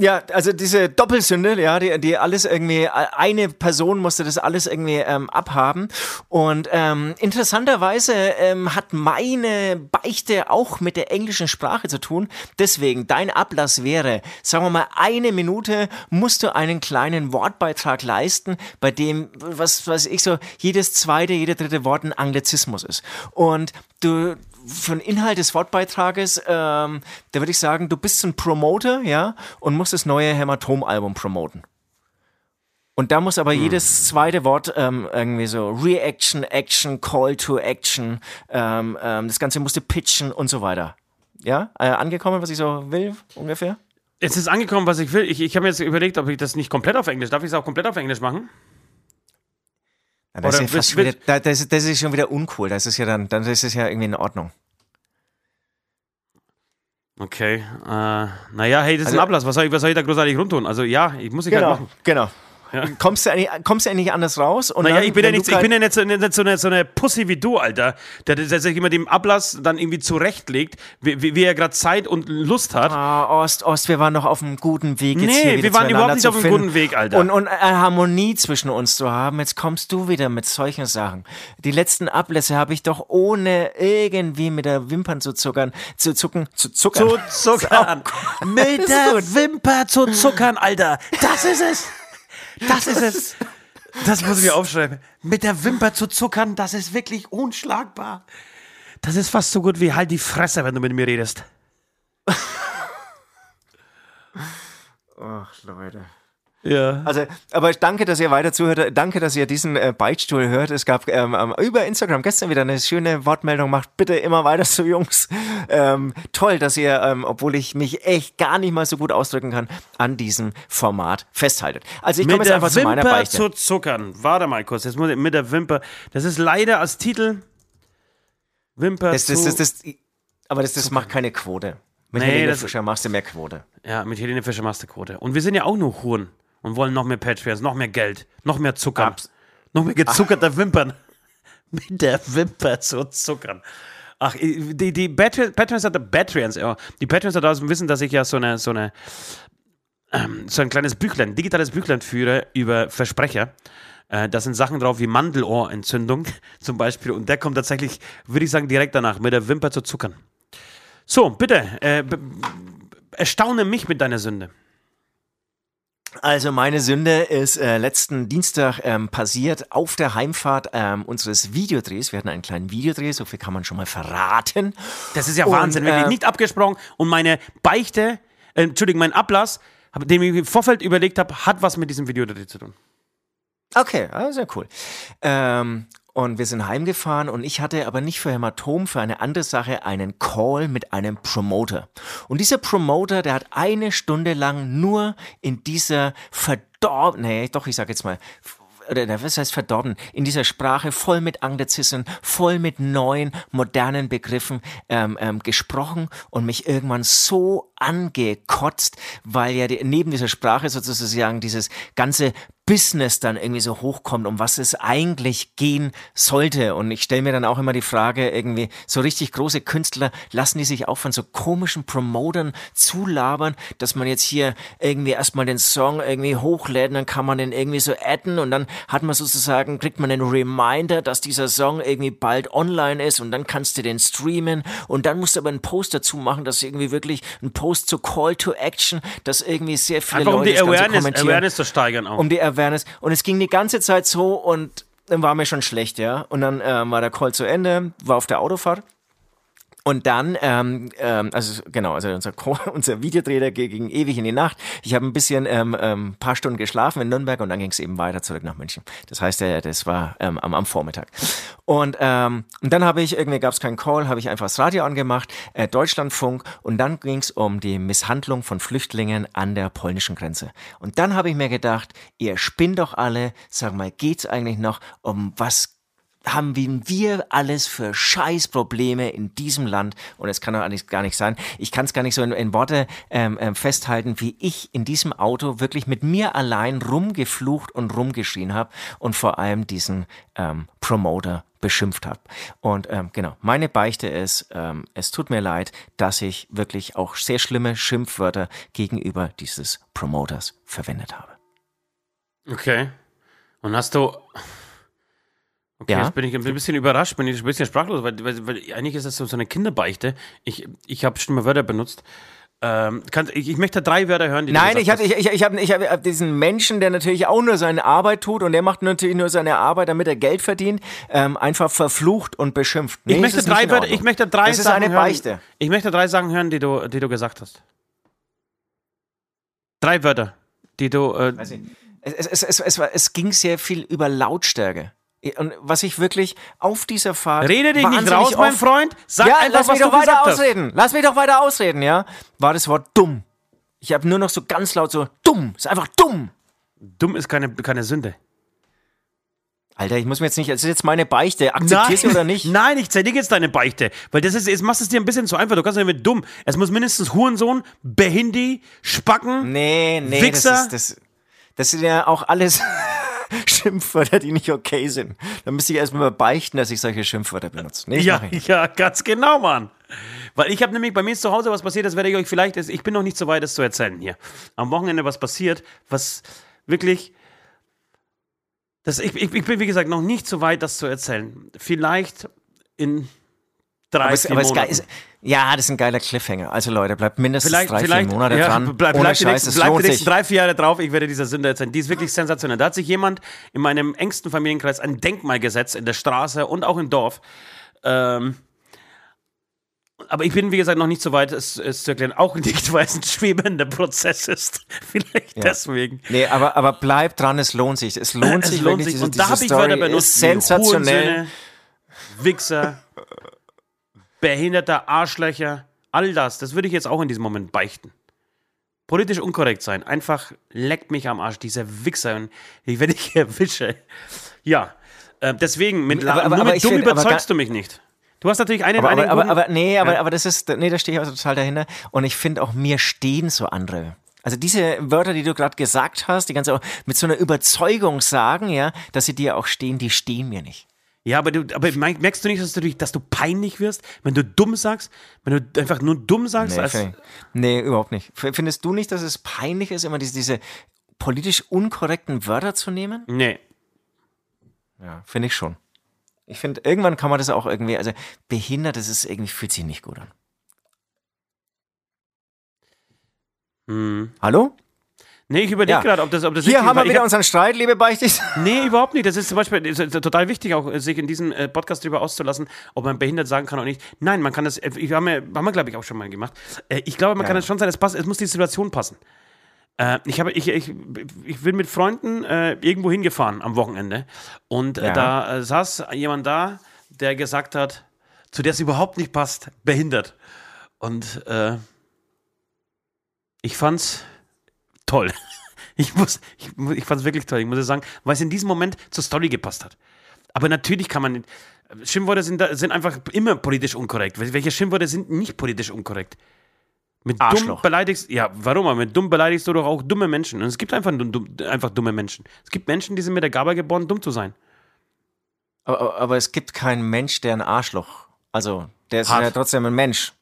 Ja, also diese Doppelsünde, ja, die, die alles irgendwie, eine Person musste das alles irgendwie ähm, abhaben. Und ähm, interessanterweise ähm, hat meine Beichte auch mit der englischen Sprache zu tun. Deswegen, dein Ablass wäre, sagen wir mal, eine Minute musst du einen kleinen Wortbeitrag leisten, bei dem, was weiß ich so, jedes zweite, jeder dritte Wort ein Anglizismus ist. Und du, für den Inhalt des Wortbeitrages, ähm, da würde ich sagen, du bist ein Promoter, ja, und musst das neue Hämatom-Album promoten. Und da muss aber hm. jedes zweite Wort ähm, irgendwie so Reaction, Action, Call to Action, ähm, ähm, das Ganze musste pitchen und so weiter. Ja, äh, angekommen, was ich so will, ungefähr? Es ist angekommen, was ich will. Ich, ich habe mir jetzt überlegt, ob ich das nicht komplett auf Englisch, darf ich es auch komplett auf Englisch machen? Das, ist ja fast wieder, das, das, ist schon wieder uncool. Das ist ja dann, dann ist es ja irgendwie in Ordnung. Okay. Äh, naja, hey, das ist also, ein Ablass. Was soll, ich, was soll ich da großartig rumtun? Also ja, ich muss ich genau, halt machen. Genau. Ja. Kommst, du eigentlich, kommst du eigentlich anders raus? Und naja, dann, ich bin ja nicht, ich bin ja nicht so, nicht so, eine, so eine Pussy wie du, Alter, der, der sich immer dem Ablass dann irgendwie zurechtlegt, wie, wie, wie er gerade Zeit und Lust hat. Ah, Ost, Ost, wir waren noch auf einem guten Weg. Jetzt nee, wir waren überhaupt nicht auf einem guten Weg, Alter. Und, und eine Harmonie zwischen uns zu haben. Jetzt kommst du wieder mit solchen Sachen. Die letzten Ablässe habe ich doch ohne irgendwie mit der Wimpern zu zuckern, zu zucken, zu zuckern. Zu zuckern. mit der Wimper zu zuckern, Alter. Das ist es. Das ist es. Das muss ich mir aufschreiben. Mit der Wimper zu zuckern, das ist wirklich unschlagbar. Das ist fast so gut wie halt die Fresse, wenn du mit mir redest. Ach, Leute. Ja. Also, aber danke, dass ihr weiter zuhört. Danke, dass ihr diesen äh, Beichtstuhl hört. Es gab ähm, über Instagram gestern wieder eine schöne Wortmeldung. Macht bitte immer weiter so, Jungs. Ähm, toll, dass ihr, ähm, obwohl ich mich echt gar nicht mal so gut ausdrücken kann, an diesem Format festhaltet. Also ich komme jetzt einfach Wimper zu meiner Beichte. zu zuckern. Warte mal kurz. Jetzt muss ich mit der Wimper. Das ist leider als Titel Wimper das, das, das, das aber das, das macht keine Quote. Mit nee, Helene Fischer machst du mehr Quote. Ja, mit Helene Fischer machst du Quote. Und wir sind ja auch nur Huren und wollen noch mehr Patreons, noch mehr Geld, noch mehr Zucker, Abs noch mehr gezuckerte Ach. Wimpern. Mit der Wimper zu zuckern. Ach, die, die Patreons hat der Patreons. Die Patreons da draußen wissen, dass ich ja so eine, so eine, ähm, so ein kleines Büchlein, digitales Büchlein führe über Versprecher. Äh, da sind Sachen drauf wie Mandelohrentzündung zum Beispiel. Und der kommt tatsächlich, würde ich sagen, direkt danach, mit der Wimper zu zuckern. So, bitte, äh, erstaune mich mit deiner Sünde. Also meine Sünde ist äh, letzten Dienstag ähm, passiert auf der Heimfahrt ähm, unseres Videodrehs. Wir hatten einen kleinen Videodreh, so viel kann man schon mal verraten. Das ist ja und, Wahnsinn, wirklich äh, nicht abgesprochen. Und meine Beichte, äh, Entschuldigung, mein Ablass, den ich im Vorfeld überlegt habe, hat was mit diesem Videodreh zu tun. Okay, also sehr cool. Ähm, und wir sind heimgefahren und ich hatte aber nicht für Hämatom, für eine andere Sache einen Call mit einem Promoter. Und dieser Promoter, der hat eine Stunde lang nur in dieser verdorben, nee, doch, ich sag jetzt mal, oder was heißt verdorben, in dieser Sprache voll mit Anglizismen, voll mit neuen, modernen Begriffen ähm, ähm, gesprochen und mich irgendwann so angekotzt, weil ja die, neben dieser Sprache sozusagen dieses ganze Business dann irgendwie so hochkommt, um was es eigentlich gehen sollte. Und ich stelle mir dann auch immer die Frage, irgendwie, so richtig große Künstler, lassen die sich auch von so komischen Promotern zulabern, dass man jetzt hier irgendwie erstmal den Song irgendwie hochlädt, dann kann man den irgendwie so adden und dann hat man sozusagen, kriegt man einen Reminder, dass dieser Song irgendwie bald online ist und dann kannst du den streamen und dann musst du aber einen Post dazu machen, dass irgendwie wirklich ein Post zu Call to Action, dass irgendwie sehr viele Einfach Leute um die Awareness, Awareness zu steigern auch. Um die Awareness. Und es ging die ganze Zeit so und dann war mir schon schlecht, ja. Und dann ähm, war der Call zu Ende, war auf der Autofahrt. Und dann, ähm, ähm, also genau, also unser, unser Videodreh ging ewig in die Nacht. Ich habe ein bisschen, ähm, ähm, paar Stunden geschlafen in Nürnberg und dann ging es eben weiter zurück nach München. Das heißt, äh, das war ähm, am, am Vormittag. Und, ähm, und dann habe ich, irgendwie gab es keinen Call, habe ich einfach das Radio angemacht, äh, Deutschlandfunk und dann ging es um die Misshandlung von Flüchtlingen an der polnischen Grenze. Und dann habe ich mir gedacht, ihr spinnt doch alle, sag mal, geht's eigentlich noch um was haben wir alles für Scheißprobleme in diesem Land und es kann doch eigentlich gar nicht sein. Ich kann es gar nicht so in, in Worte ähm, ähm, festhalten, wie ich in diesem Auto wirklich mit mir allein rumgeflucht und rumgeschrien habe und vor allem diesen ähm, Promoter beschimpft habe. Und ähm, genau, meine Beichte ist, ähm, es tut mir leid, dass ich wirklich auch sehr schlimme Schimpfwörter gegenüber dieses Promoters verwendet habe. Okay. Und hast du. Okay, Ja. jetzt bin ich ein bisschen überrascht, bin ich ein bisschen sprachlos, weil, weil, weil eigentlich ist das so, eine Kinderbeichte. Ich, ich habe schlimme Wörter benutzt. Ähm, kann, ich, ich möchte drei Wörter hören, die Nein, du ich habe ich, ich, ich hab, ich hab diesen Menschen, der natürlich auch nur seine Arbeit tut und der macht natürlich nur seine Arbeit, damit er Geld verdient, ähm, einfach verflucht und beschimpft. Nee, Ich möchte drei Wörter, ich möchte drei Das ist Sachen eine hören. Beichte. Ich möchte drei Sachen hören, die du, die du gesagt hast. Drei Wörter, die du. Äh, Weiß nicht. Es, es, es, es, es ging sehr viel über Lautstärke. Und was ich wirklich auf dieser Fahrt. rede dich nicht raus, mein Freund. Sag ja, einfach, lass mich doch weiter gesagt hast. ausreden. Lass mich doch weiter ausreden, ja? War das Wort dumm. Ich habe nur noch so ganz laut so dumm. Ist einfach dumm. Dumm ist keine, keine Sünde. Alter, ich muss mir jetzt nicht. Das ist jetzt meine Beichte. Akzeptierst du oder nicht? Nein, ich zerlege jetzt deine Beichte. Weil das ist, jetzt machst du es dir ein bisschen zu einfach. Du kannst ja mit dumm. Es muss mindestens Hurensohn, Behindi, Spacken. Nee, nee, Wichser? das ist das. Das sind ja auch alles Schimpfwörter, die nicht okay sind. Da müsste ich erstmal beichten, dass ich solche Schimpfwörter benutze. Nee, Ja, ja, ganz genau, Mann. Weil ich habe nämlich bei mir zu Hause was passiert, das werde ich euch vielleicht, ich bin noch nicht so weit, das zu erzählen hier. Am Wochenende was passiert, was wirklich, das, ich, ich, ich bin wie gesagt noch nicht so weit, das zu erzählen. Vielleicht in drei, Aber es, vier aber Monaten. ist, ja, das ist ein geiler Cliffhanger. Also Leute, bleibt mindestens Vielleicht, drei, vielleicht, vier Monate ja, dran. bleib, Ohne bleib die Scheiß, nächsten, es bleib die lohnt nächsten sich. drei, vier Jahre drauf, ich werde dieser Sünde erzählen. Die ist wirklich sensationell. Da hat sich jemand in meinem engsten Familienkreis ein Denkmal gesetzt, in der Straße und auch im Dorf. Ähm, aber ich bin, wie gesagt, noch nicht so weit, es, es zu erklären. Auch nicht, weil es ein schwebender Prozess ist. Vielleicht deswegen. Nee, aber, aber bleibt dran, es lohnt sich. Es lohnt Es sich lohnt wirklich. sich. Diese, Und da habe ich Story Wörter benutzt. Sensationell. Wichser, behinderter Arschlöcher, all das. Das würde ich jetzt auch in diesem Moment beichten. Politisch unkorrekt sein. Einfach leckt mich am Arsch, dieser Wichser. Und ich, wenn ich erwische. Ja. Äh, deswegen, mit, Aber- aber- nur mit dumm überzeugst du mich nicht. Du hast natürlich eine, Aber, einen aber, aber, aber nee, aber, Ja. aber das ist, nee, da stehe ich auch total dahinter. Und ich finde auch, mir stehen so andere. Also diese Wörter, die du gerade gesagt hast, die ganze mit so einer Überzeugung sagen, ja, dass sie dir auch stehen, die stehen mir nicht. Ja, aber, du, aber merk- merkst du nicht, dass du, dass du peinlich wirst, wenn du dumm sagst? Wenn du einfach nur dumm sagst? Nee, als, nee überhaupt nicht. Findest du nicht, dass es peinlich ist, immer diese, diese politisch unkorrekten Wörter zu nehmen? nee. Ja, finde ich schon. Ich finde, irgendwann kann man das auch irgendwie, also behindert, das ist irgendwie, fühlt sich nicht gut an. Hm. Hallo? Nee, ich überlege Ja. gerade, ob das, ob das Hier haben wir wieder hab- unseren Streit, liebe Beichtis. Nee, überhaupt nicht. Das ist zum Beispiel ist, total wichtig, auch sich in diesem äh, Podcast drüber auszulassen, ob man behindert sagen kann oder nicht. Nein, man kann das, äh, ich, haben wir, haben wir glaube ich, auch schon mal gemacht. Äh, ich glaube, man kann Ja. das schon sein, es, passt, es muss die Situation passen. Äh, ich, habe, ich, ich, ich bin mit Freunden äh, irgendwo hingefahren am Wochenende und äh, Ja. da äh, saß jemand da, der gesagt hat, zu der es überhaupt nicht passt, behindert. Und äh, ich fand's toll. Ich muss, ich, ich fand es wirklich toll. Ich muss sagen, weil es in diesem Moment zur Story gepasst hat. Aber natürlich kann man nicht. Schimpfworte sind, da- sind einfach immer politisch unkorrekt. Wel- Welche Schimpfworte sind nicht politisch unkorrekt? Mit dumm Arschloch. beleidigst, ja, warum? Aber mit dumm beleidigst du doch auch dumme Menschen. Und es gibt einfach, dumm, dumm- einfach dumme Menschen. Es gibt Menschen, die sind mit der Gabe geboren, dumm zu sein. Aber, aber, aber es gibt keinen Mensch, der ein Arschloch. Also, der ist Hat. ja trotzdem ein Mensch.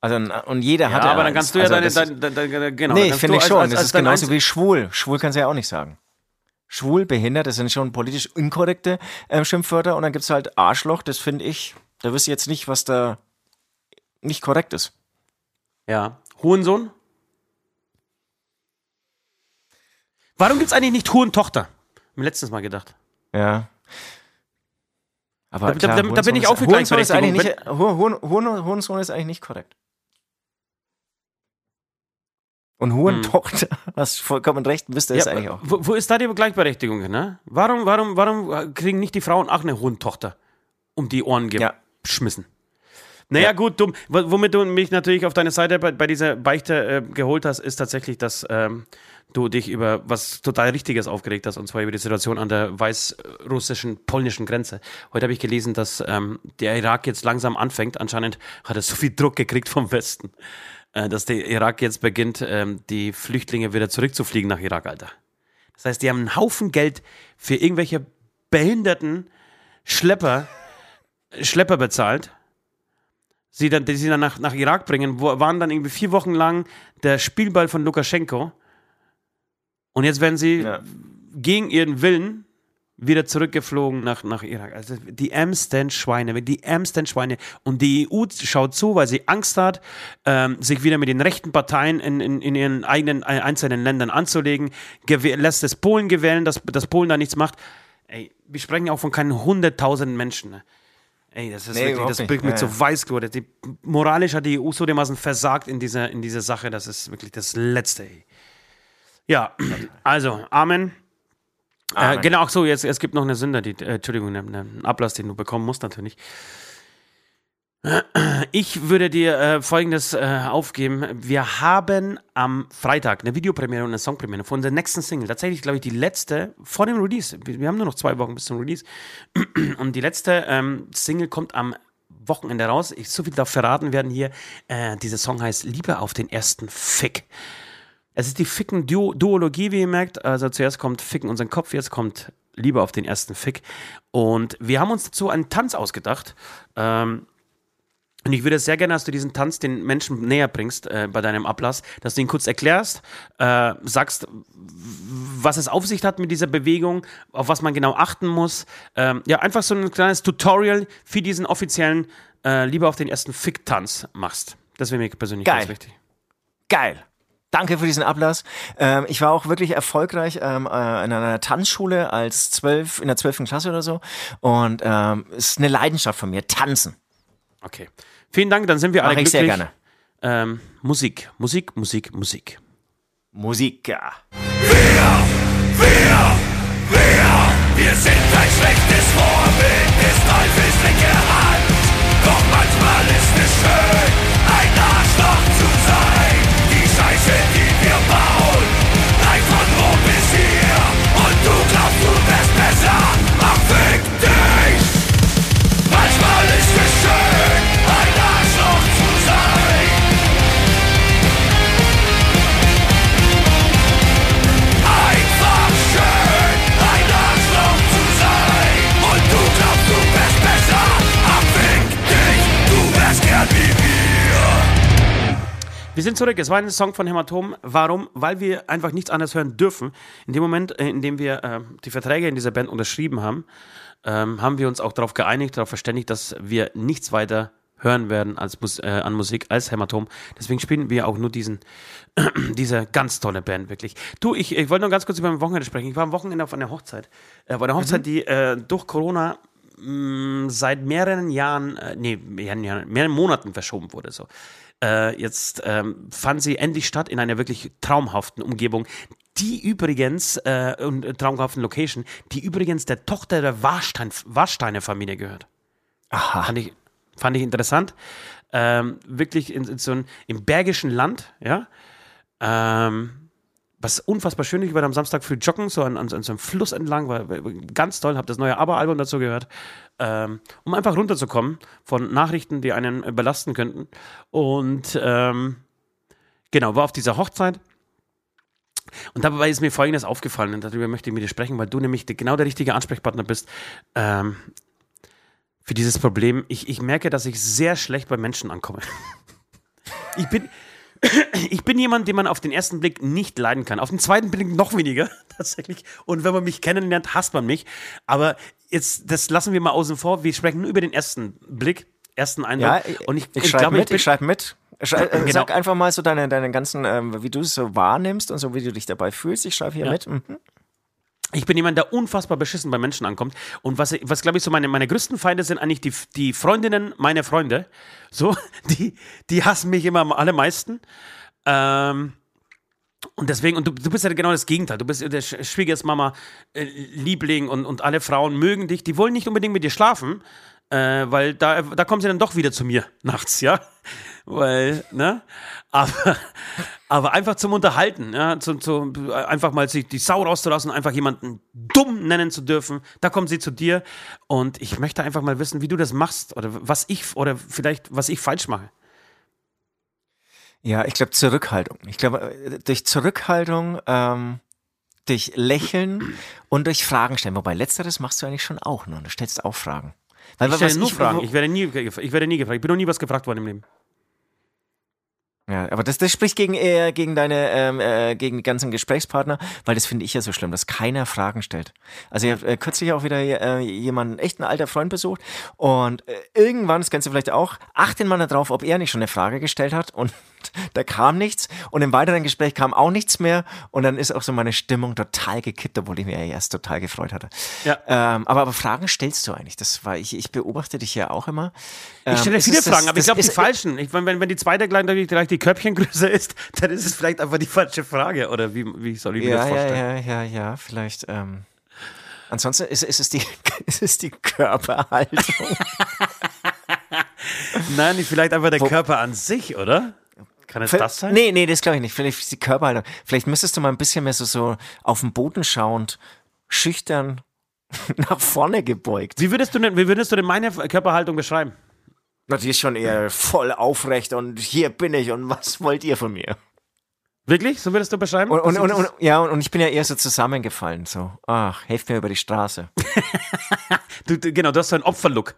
Also, und jeder Ja, hat ja aber dann kannst du ja also deine, das- deine, deine, deine, genau. Nee, finde ich als- schon. als- das als ist dein genauso Einzel- wie schwul. Schwul kannst du ja auch nicht sagen. Schwul, behindert, das sind schon politisch inkorrekte ähm, Schimpfwörter. Und dann gibt's halt Arschloch, das finde ich, da wüsste ich jetzt nicht, was da nicht korrekt ist. Ja. Hurensohn? Warum gibt es eigentlich nicht Hurentochter? Hab mir letztens mal gedacht. Ja. Aber Da- klar, da- da bin ich auch für ist- ist Gleichberechtigung. Hurensohn ist eigentlich nicht korrekt. Und Hurentochter, hast vollkommen recht, wisst ihr es eigentlich auch. Wo, wo ist da die Gleichberechtigung? Ne? Warum, warum, warum kriegen nicht die Frauen auch eine Hurentochter um die Ohren Ja. geschmissen? Naja, gut, dumm. Womit du mich natürlich auf deine Seite bei, bei dieser Beichte äh, geholt hast, ist tatsächlich, dass ähm, du dich über was total Richtiges aufgeregt hast, und zwar über die Situation an der weißrussischen, polnischen Grenze. Heute habe ich gelesen, dass ähm, der Irak jetzt langsam anfängt. Anscheinend hat er so viel Druck gekriegt vom Westen, dass der Irak jetzt beginnt, ähm, die Flüchtlinge wieder zurückzufliegen nach Irak, Alter. Das heißt, die haben einen Haufen Geld für irgendwelche behinderten Schlepper, Schlepper bezahlt, sie dann, die sie dann nach, nach Irak bringen, wo, waren dann irgendwie vier Wochen lang der Spielball von Lukaschenko. Und jetzt werden sie Ja. gegen ihren Willen wieder zurückgeflogen nach, nach Irak. Also die ärmsten Schweine, die ärmsten Schweine. Und die EU schaut zu, weil sie Angst hat, ähm, sich wieder mit den rechten Parteien in, in, in ihren eigenen äh, einzelnen Ländern anzulegen, lässt es Polen gewählen, dass, dass Polen da nichts macht. Ey, wir sprechen auch von keinen hunderttausenden Menschen. Ne? Ey, das ist Nee, wirklich, das bringt Ja, zu ja. Weißglut. Die, moralisch hat die EU so dermaßen versagt in dieser, in dieser Sache, das ist wirklich das Letzte. Ey. Ja, also, Amen. Äh, Amen. genau, ach so, jetzt, es gibt noch eine Sünde, die, äh, Entschuldigung, einen, einen Ablass, den du bekommen musst natürlich. Ich würde dir äh, folgendes äh, aufgeben. Wir haben am Freitag eine Videopremiere und eine Songpremiere von unserer nächsten Single. Tatsächlich, glaube ich, die letzte vor dem Release. Wir, wir haben nur noch zwei Wochen bis zum Release. Und die letzte ähm, Single kommt am Wochenende raus. Ich, so viel darf verraten werden hier. Äh, dieser Song heißt Liebe auf den ersten Fick. Es ist die Ficken-Duologie, wie ihr merkt. Also zuerst kommt Ficken unseren Kopf, jetzt kommt Liebe auf den ersten Fick. Und wir haben uns dazu einen Tanz ausgedacht. Ähm, und ich würde sehr gerne, dass du diesen Tanz den Menschen näher bringst äh, bei deinem Ablass, dass du ihn kurz erklärst, äh, sagst, was es auf sich hat mit dieser Bewegung, auf was man genau achten muss. Ähm, ja, einfach so ein kleines Tutorial für diesen offiziellen äh, Liebe auf den ersten Fick-Tanz machst. Das wäre mir persönlich Geil. ganz wichtig. Geil. Danke für diesen Ablass. Ähm, ich war auch wirklich erfolgreich ähm, äh, in einer Tanzschule als zwölf, in der zwölften Klasse oder so. Und ähm, ist eine Leidenschaft von mir, Tanzen. Okay. Vielen Dank, dann sind wir alle Mache ich glücklich. sehr gerne. Ähm, Musik, Musik, Musik, Musik. Musik, ja. Wir sind ein schlechtes Vorbild des Teufels linke Hand. Doch manchmal ist es schön, ein Arschloch. Die Scheiße, Wir sind zurück. Es war ein Song von Hämatom. Warum? Weil wir einfach nichts anderes hören dürfen. In dem Moment, äh, in dem wir äh, die Verträge in dieser Band unterschrieben haben, ähm, haben wir uns auch darauf geeinigt, darauf verständigt, dass wir nichts weiter hören werden als äh, an Musik als Hämatom. Deswegen spielen wir auch nur diesen, diese ganz tolle Band, wirklich. Du, ich, ich wollte noch ganz kurz über mein Wochenende sprechen. Ich war am Wochenende auf einer Hochzeit. Äh, bei einer Hochzeit, die äh, durch Corona mh, seit mehreren Jahren, äh, nee, mehreren, Jahren, mehreren Monaten verschoben wurde. So. Äh, jetzt ähm, fand sie endlich statt in einer wirklich traumhaften Umgebung, die übrigens, äh, und äh, traumhaften Location, die übrigens der Tochter der Warstein, Warsteiner Familie gehört. Aha. Fand ich, fand ich interessant. Ähm, wirklich in, in so ein, im bergischen Land, ja. Ähm, was unfassbar schön ist, ich war am Samstag früh joggen, so an, an, an so einem Fluss entlang, war, ganz toll, habe das neue ABBA-Album dazu gehört, ähm, um einfach runterzukommen von Nachrichten, die einen belasten könnten. Und ähm, genau, war auf dieser Hochzeit. Und dabei ist mir Folgendes aufgefallen, und darüber möchte ich mit dir sprechen, weil du nämlich genau der richtige Ansprechpartner bist ähm, für dieses Problem. Ich, ich merke, dass ich sehr schlecht bei Menschen ankomme. Ich bin, ich bin jemand, den man auf den ersten Blick nicht leiden kann. Auf den zweiten Blick noch weniger, tatsächlich. Und wenn man mich kennenlernt, hasst man mich. Aber jetzt, das lassen wir mal außen vor. Wir sprechen nur über den ersten Blick, ersten Eindruck. Ja, ich, und ich, ich, ich schreibe glaube, mit, ich ich schreibe mit. Schrei, äh, Genau. Sag einfach mal so deine, deine ganzen, ähm, wie du es so wahrnimmst und so, wie du dich dabei fühlst. Ich schreibe hier Ja. mit. Mhm. Ich bin jemand, der unfassbar beschissen bei Menschen ankommt. Und was, was glaube ich, so meine, meine größten Feinde sind eigentlich die, die Freundinnen meiner Freunde. So, die, die hassen mich immer am allermeisten. Ähm, und deswegen, und du, du bist ja genau das Gegenteil. Du bist der Sch- Schwiegersmama, äh, Liebling und, und alle Frauen mögen dich. Die wollen nicht unbedingt mit dir schlafen, äh, weil da, da kommen sie dann doch wieder zu mir nachts, ja. Weil, ne? Aber, aber einfach zum Unterhalten, ja, zu, zu, einfach mal sich die Sau rauszulassen, einfach jemanden dumm nennen zu dürfen, da kommen sie zu dir und ich möchte einfach mal wissen, wie du das machst oder was ich, oder vielleicht, was ich falsch mache. Ja, ich glaube Zurückhaltung. Ich glaube, durch Zurückhaltung ähm, durch Lächeln und durch Fragen stellen. Wobei letzteres machst du eigentlich schon auch, ne? Du stellst auch Fragen. Weil, ich stelle nur Fragen. Ich werde, nie, ich werde nie gefragt. Ich bin noch nie was gefragt worden im Leben. Ja, aber das, das spricht gegen, äh, gegen deine, ähm, äh, gegen die ganzen Gesprächspartner, weil das finde ich ja so schlimm, dass keiner Fragen stellt. Also ich habe äh, kürzlich auch wieder äh, jemanden, echt ein alter Freund besucht und äh, irgendwann, das kennst du vielleicht auch, achte mal darauf, ob er nicht schon eine Frage gestellt hat und da kam nichts und im weiteren Gespräch kam auch nichts mehr und dann ist auch so meine Stimmung total gekippt, obwohl ich mich ja erst total gefreut hatte. Ja. Ähm, aber, aber Fragen stellst du eigentlich, das war ich, ich beobachte dich ja auch immer. Ähm, ich stelle viele Fragen, das, aber ich glaube die falschen. Ich, wenn, wenn die zweite gleich, gleich die Körbchengröße ist, dann ist es vielleicht einfach die falsche Frage oder wie, wie soll ich mir ja, das vorstellen? Ja, ja, ja, ja, vielleicht. Ähm, ansonsten ist, ist, es die, ist es die Körperhaltung. Nein, vielleicht einfach der Wo, Körper an sich, oder? Kann es das sein? Nee, nee, das glaube ich nicht. Vielleicht ist die Körperhaltung. Vielleicht müsstest du mal ein bisschen mehr so, so auf den Boden schauend, schüchtern nach vorne gebeugt. Wie würdest du denn, wie würdest du denn meine Körperhaltung beschreiben? Na, die ist schon eher voll aufrecht und hier bin ich und was wollt ihr von mir? Wirklich? So würdest du beschreiben? Und, und, und, und, ja, und ich bin ja eher so zusammengefallen. So, ach, helft mir über die Straße. du, genau, du hast so einen Opferlook.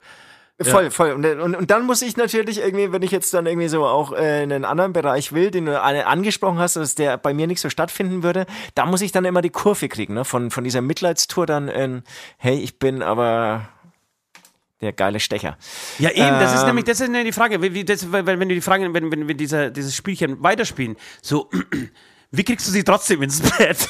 Voll, ja. voll. Und, und, und dann muss ich natürlich irgendwie, wenn ich jetzt dann irgendwie so auch äh, in einen anderen Bereich will, den du angesprochen hast, dass der bei mir nicht so stattfinden würde, da muss ich dann immer die Kurve kriegen, ne? Von, von dieser Mitleidstour dann in, hey, ich bin aber der geile Stecher. Ja, eben, das ist ähm, nämlich, das ist nämlich die Frage, wie, das, wenn, wenn du die Frage, wenn, wenn wir dieser, dieses Spielchen weiterspielen, so, wie kriegst du sie trotzdem ins Bett?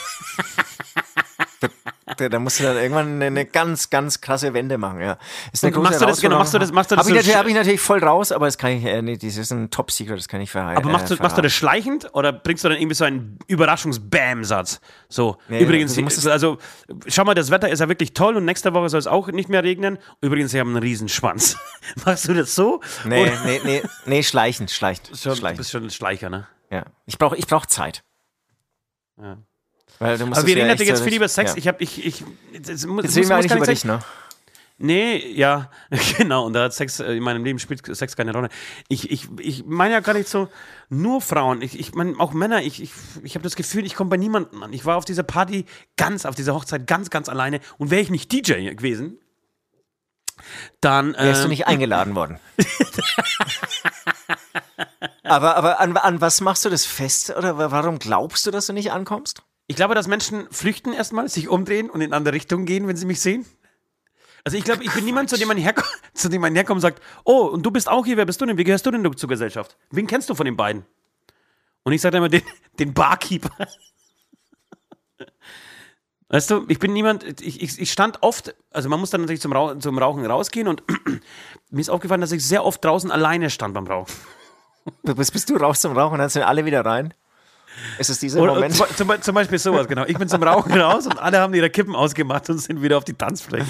Da musst du dann irgendwann eine ganz, ganz krasse Wende machen, ja. Ist eine machst du das, genau, machst du das, machst du das hab, so ich hab ich natürlich voll raus, aber das kann ich, äh, nee, das ist ein Top-Secret, das kann ich verheiraten. Aber machst du, machst du das schleichend oder bringst du dann irgendwie so einen Überraschungs-Bam-Satz? So, nee, übrigens, also, also, schau mal, das Wetter ist ja wirklich toll und nächste Woche soll es auch nicht mehr regnen. Übrigens, sie haben einen Riesenschwanz. machst du das so? Nee, oder? nee, nee, nee, schleichend, schleicht. Schon, schleichend. Du bist schon ein Schleicher, ne? Ja. Ich brauche ich brauch Zeit. Ja. Weil du musst Aber wir reden natürlich jetzt viel über Sex. Ja. Ich habe, ich, ich, das, muss, jetzt reden wir eigentlich über dich, ne? Nee, ja, genau. Und da hat Sex, in meinem Leben spielt Sex keine Rolle. Ich, ich, ich meine ja gar nicht so nur Frauen. Ich, ich meine auch Männer. Ich, ich, ich habe das Gefühl, ich komme bei niemandem an. Ich war auf dieser Party ganz, auf dieser Hochzeit ganz, ganz alleine. Und wäre ich nicht DJ gewesen, dann. Wärst äh, du nicht eingeladen worden. aber aber an, an was machst du das fest? Oder warum glaubst du, dass du nicht ankommst? Ich glaube, dass Menschen flüchten erstmal, sich umdrehen und in andere Richtung gehen, wenn sie mich sehen. Also ich glaube, ich bin niemand, zu dem man herkommt, zu dem man herkommt und sagt, oh, und du bist auch hier, wer bist du denn? Wie gehörst du denn zur Gesellschaft? Wen kennst du von den beiden? Und ich sage immer den, den Barkeeper. Weißt du, ich bin niemand, ich, ich, ich, stand oft, also man muss dann natürlich zum, Rauchen, zum Rauchen rausgehen und mir ist aufgefallen, dass ich sehr oft draußen alleine stand beim Rauchen. Bist, bist du raus zum Rauchen und dann sind alle wieder rein? Ist es dieser Oder, Moment? Zum, zum, Beispiel sowas, genau. Ich bin zum Rauchen raus und alle haben ihre Kippen ausgemacht und sind wieder auf die Tanzfläche.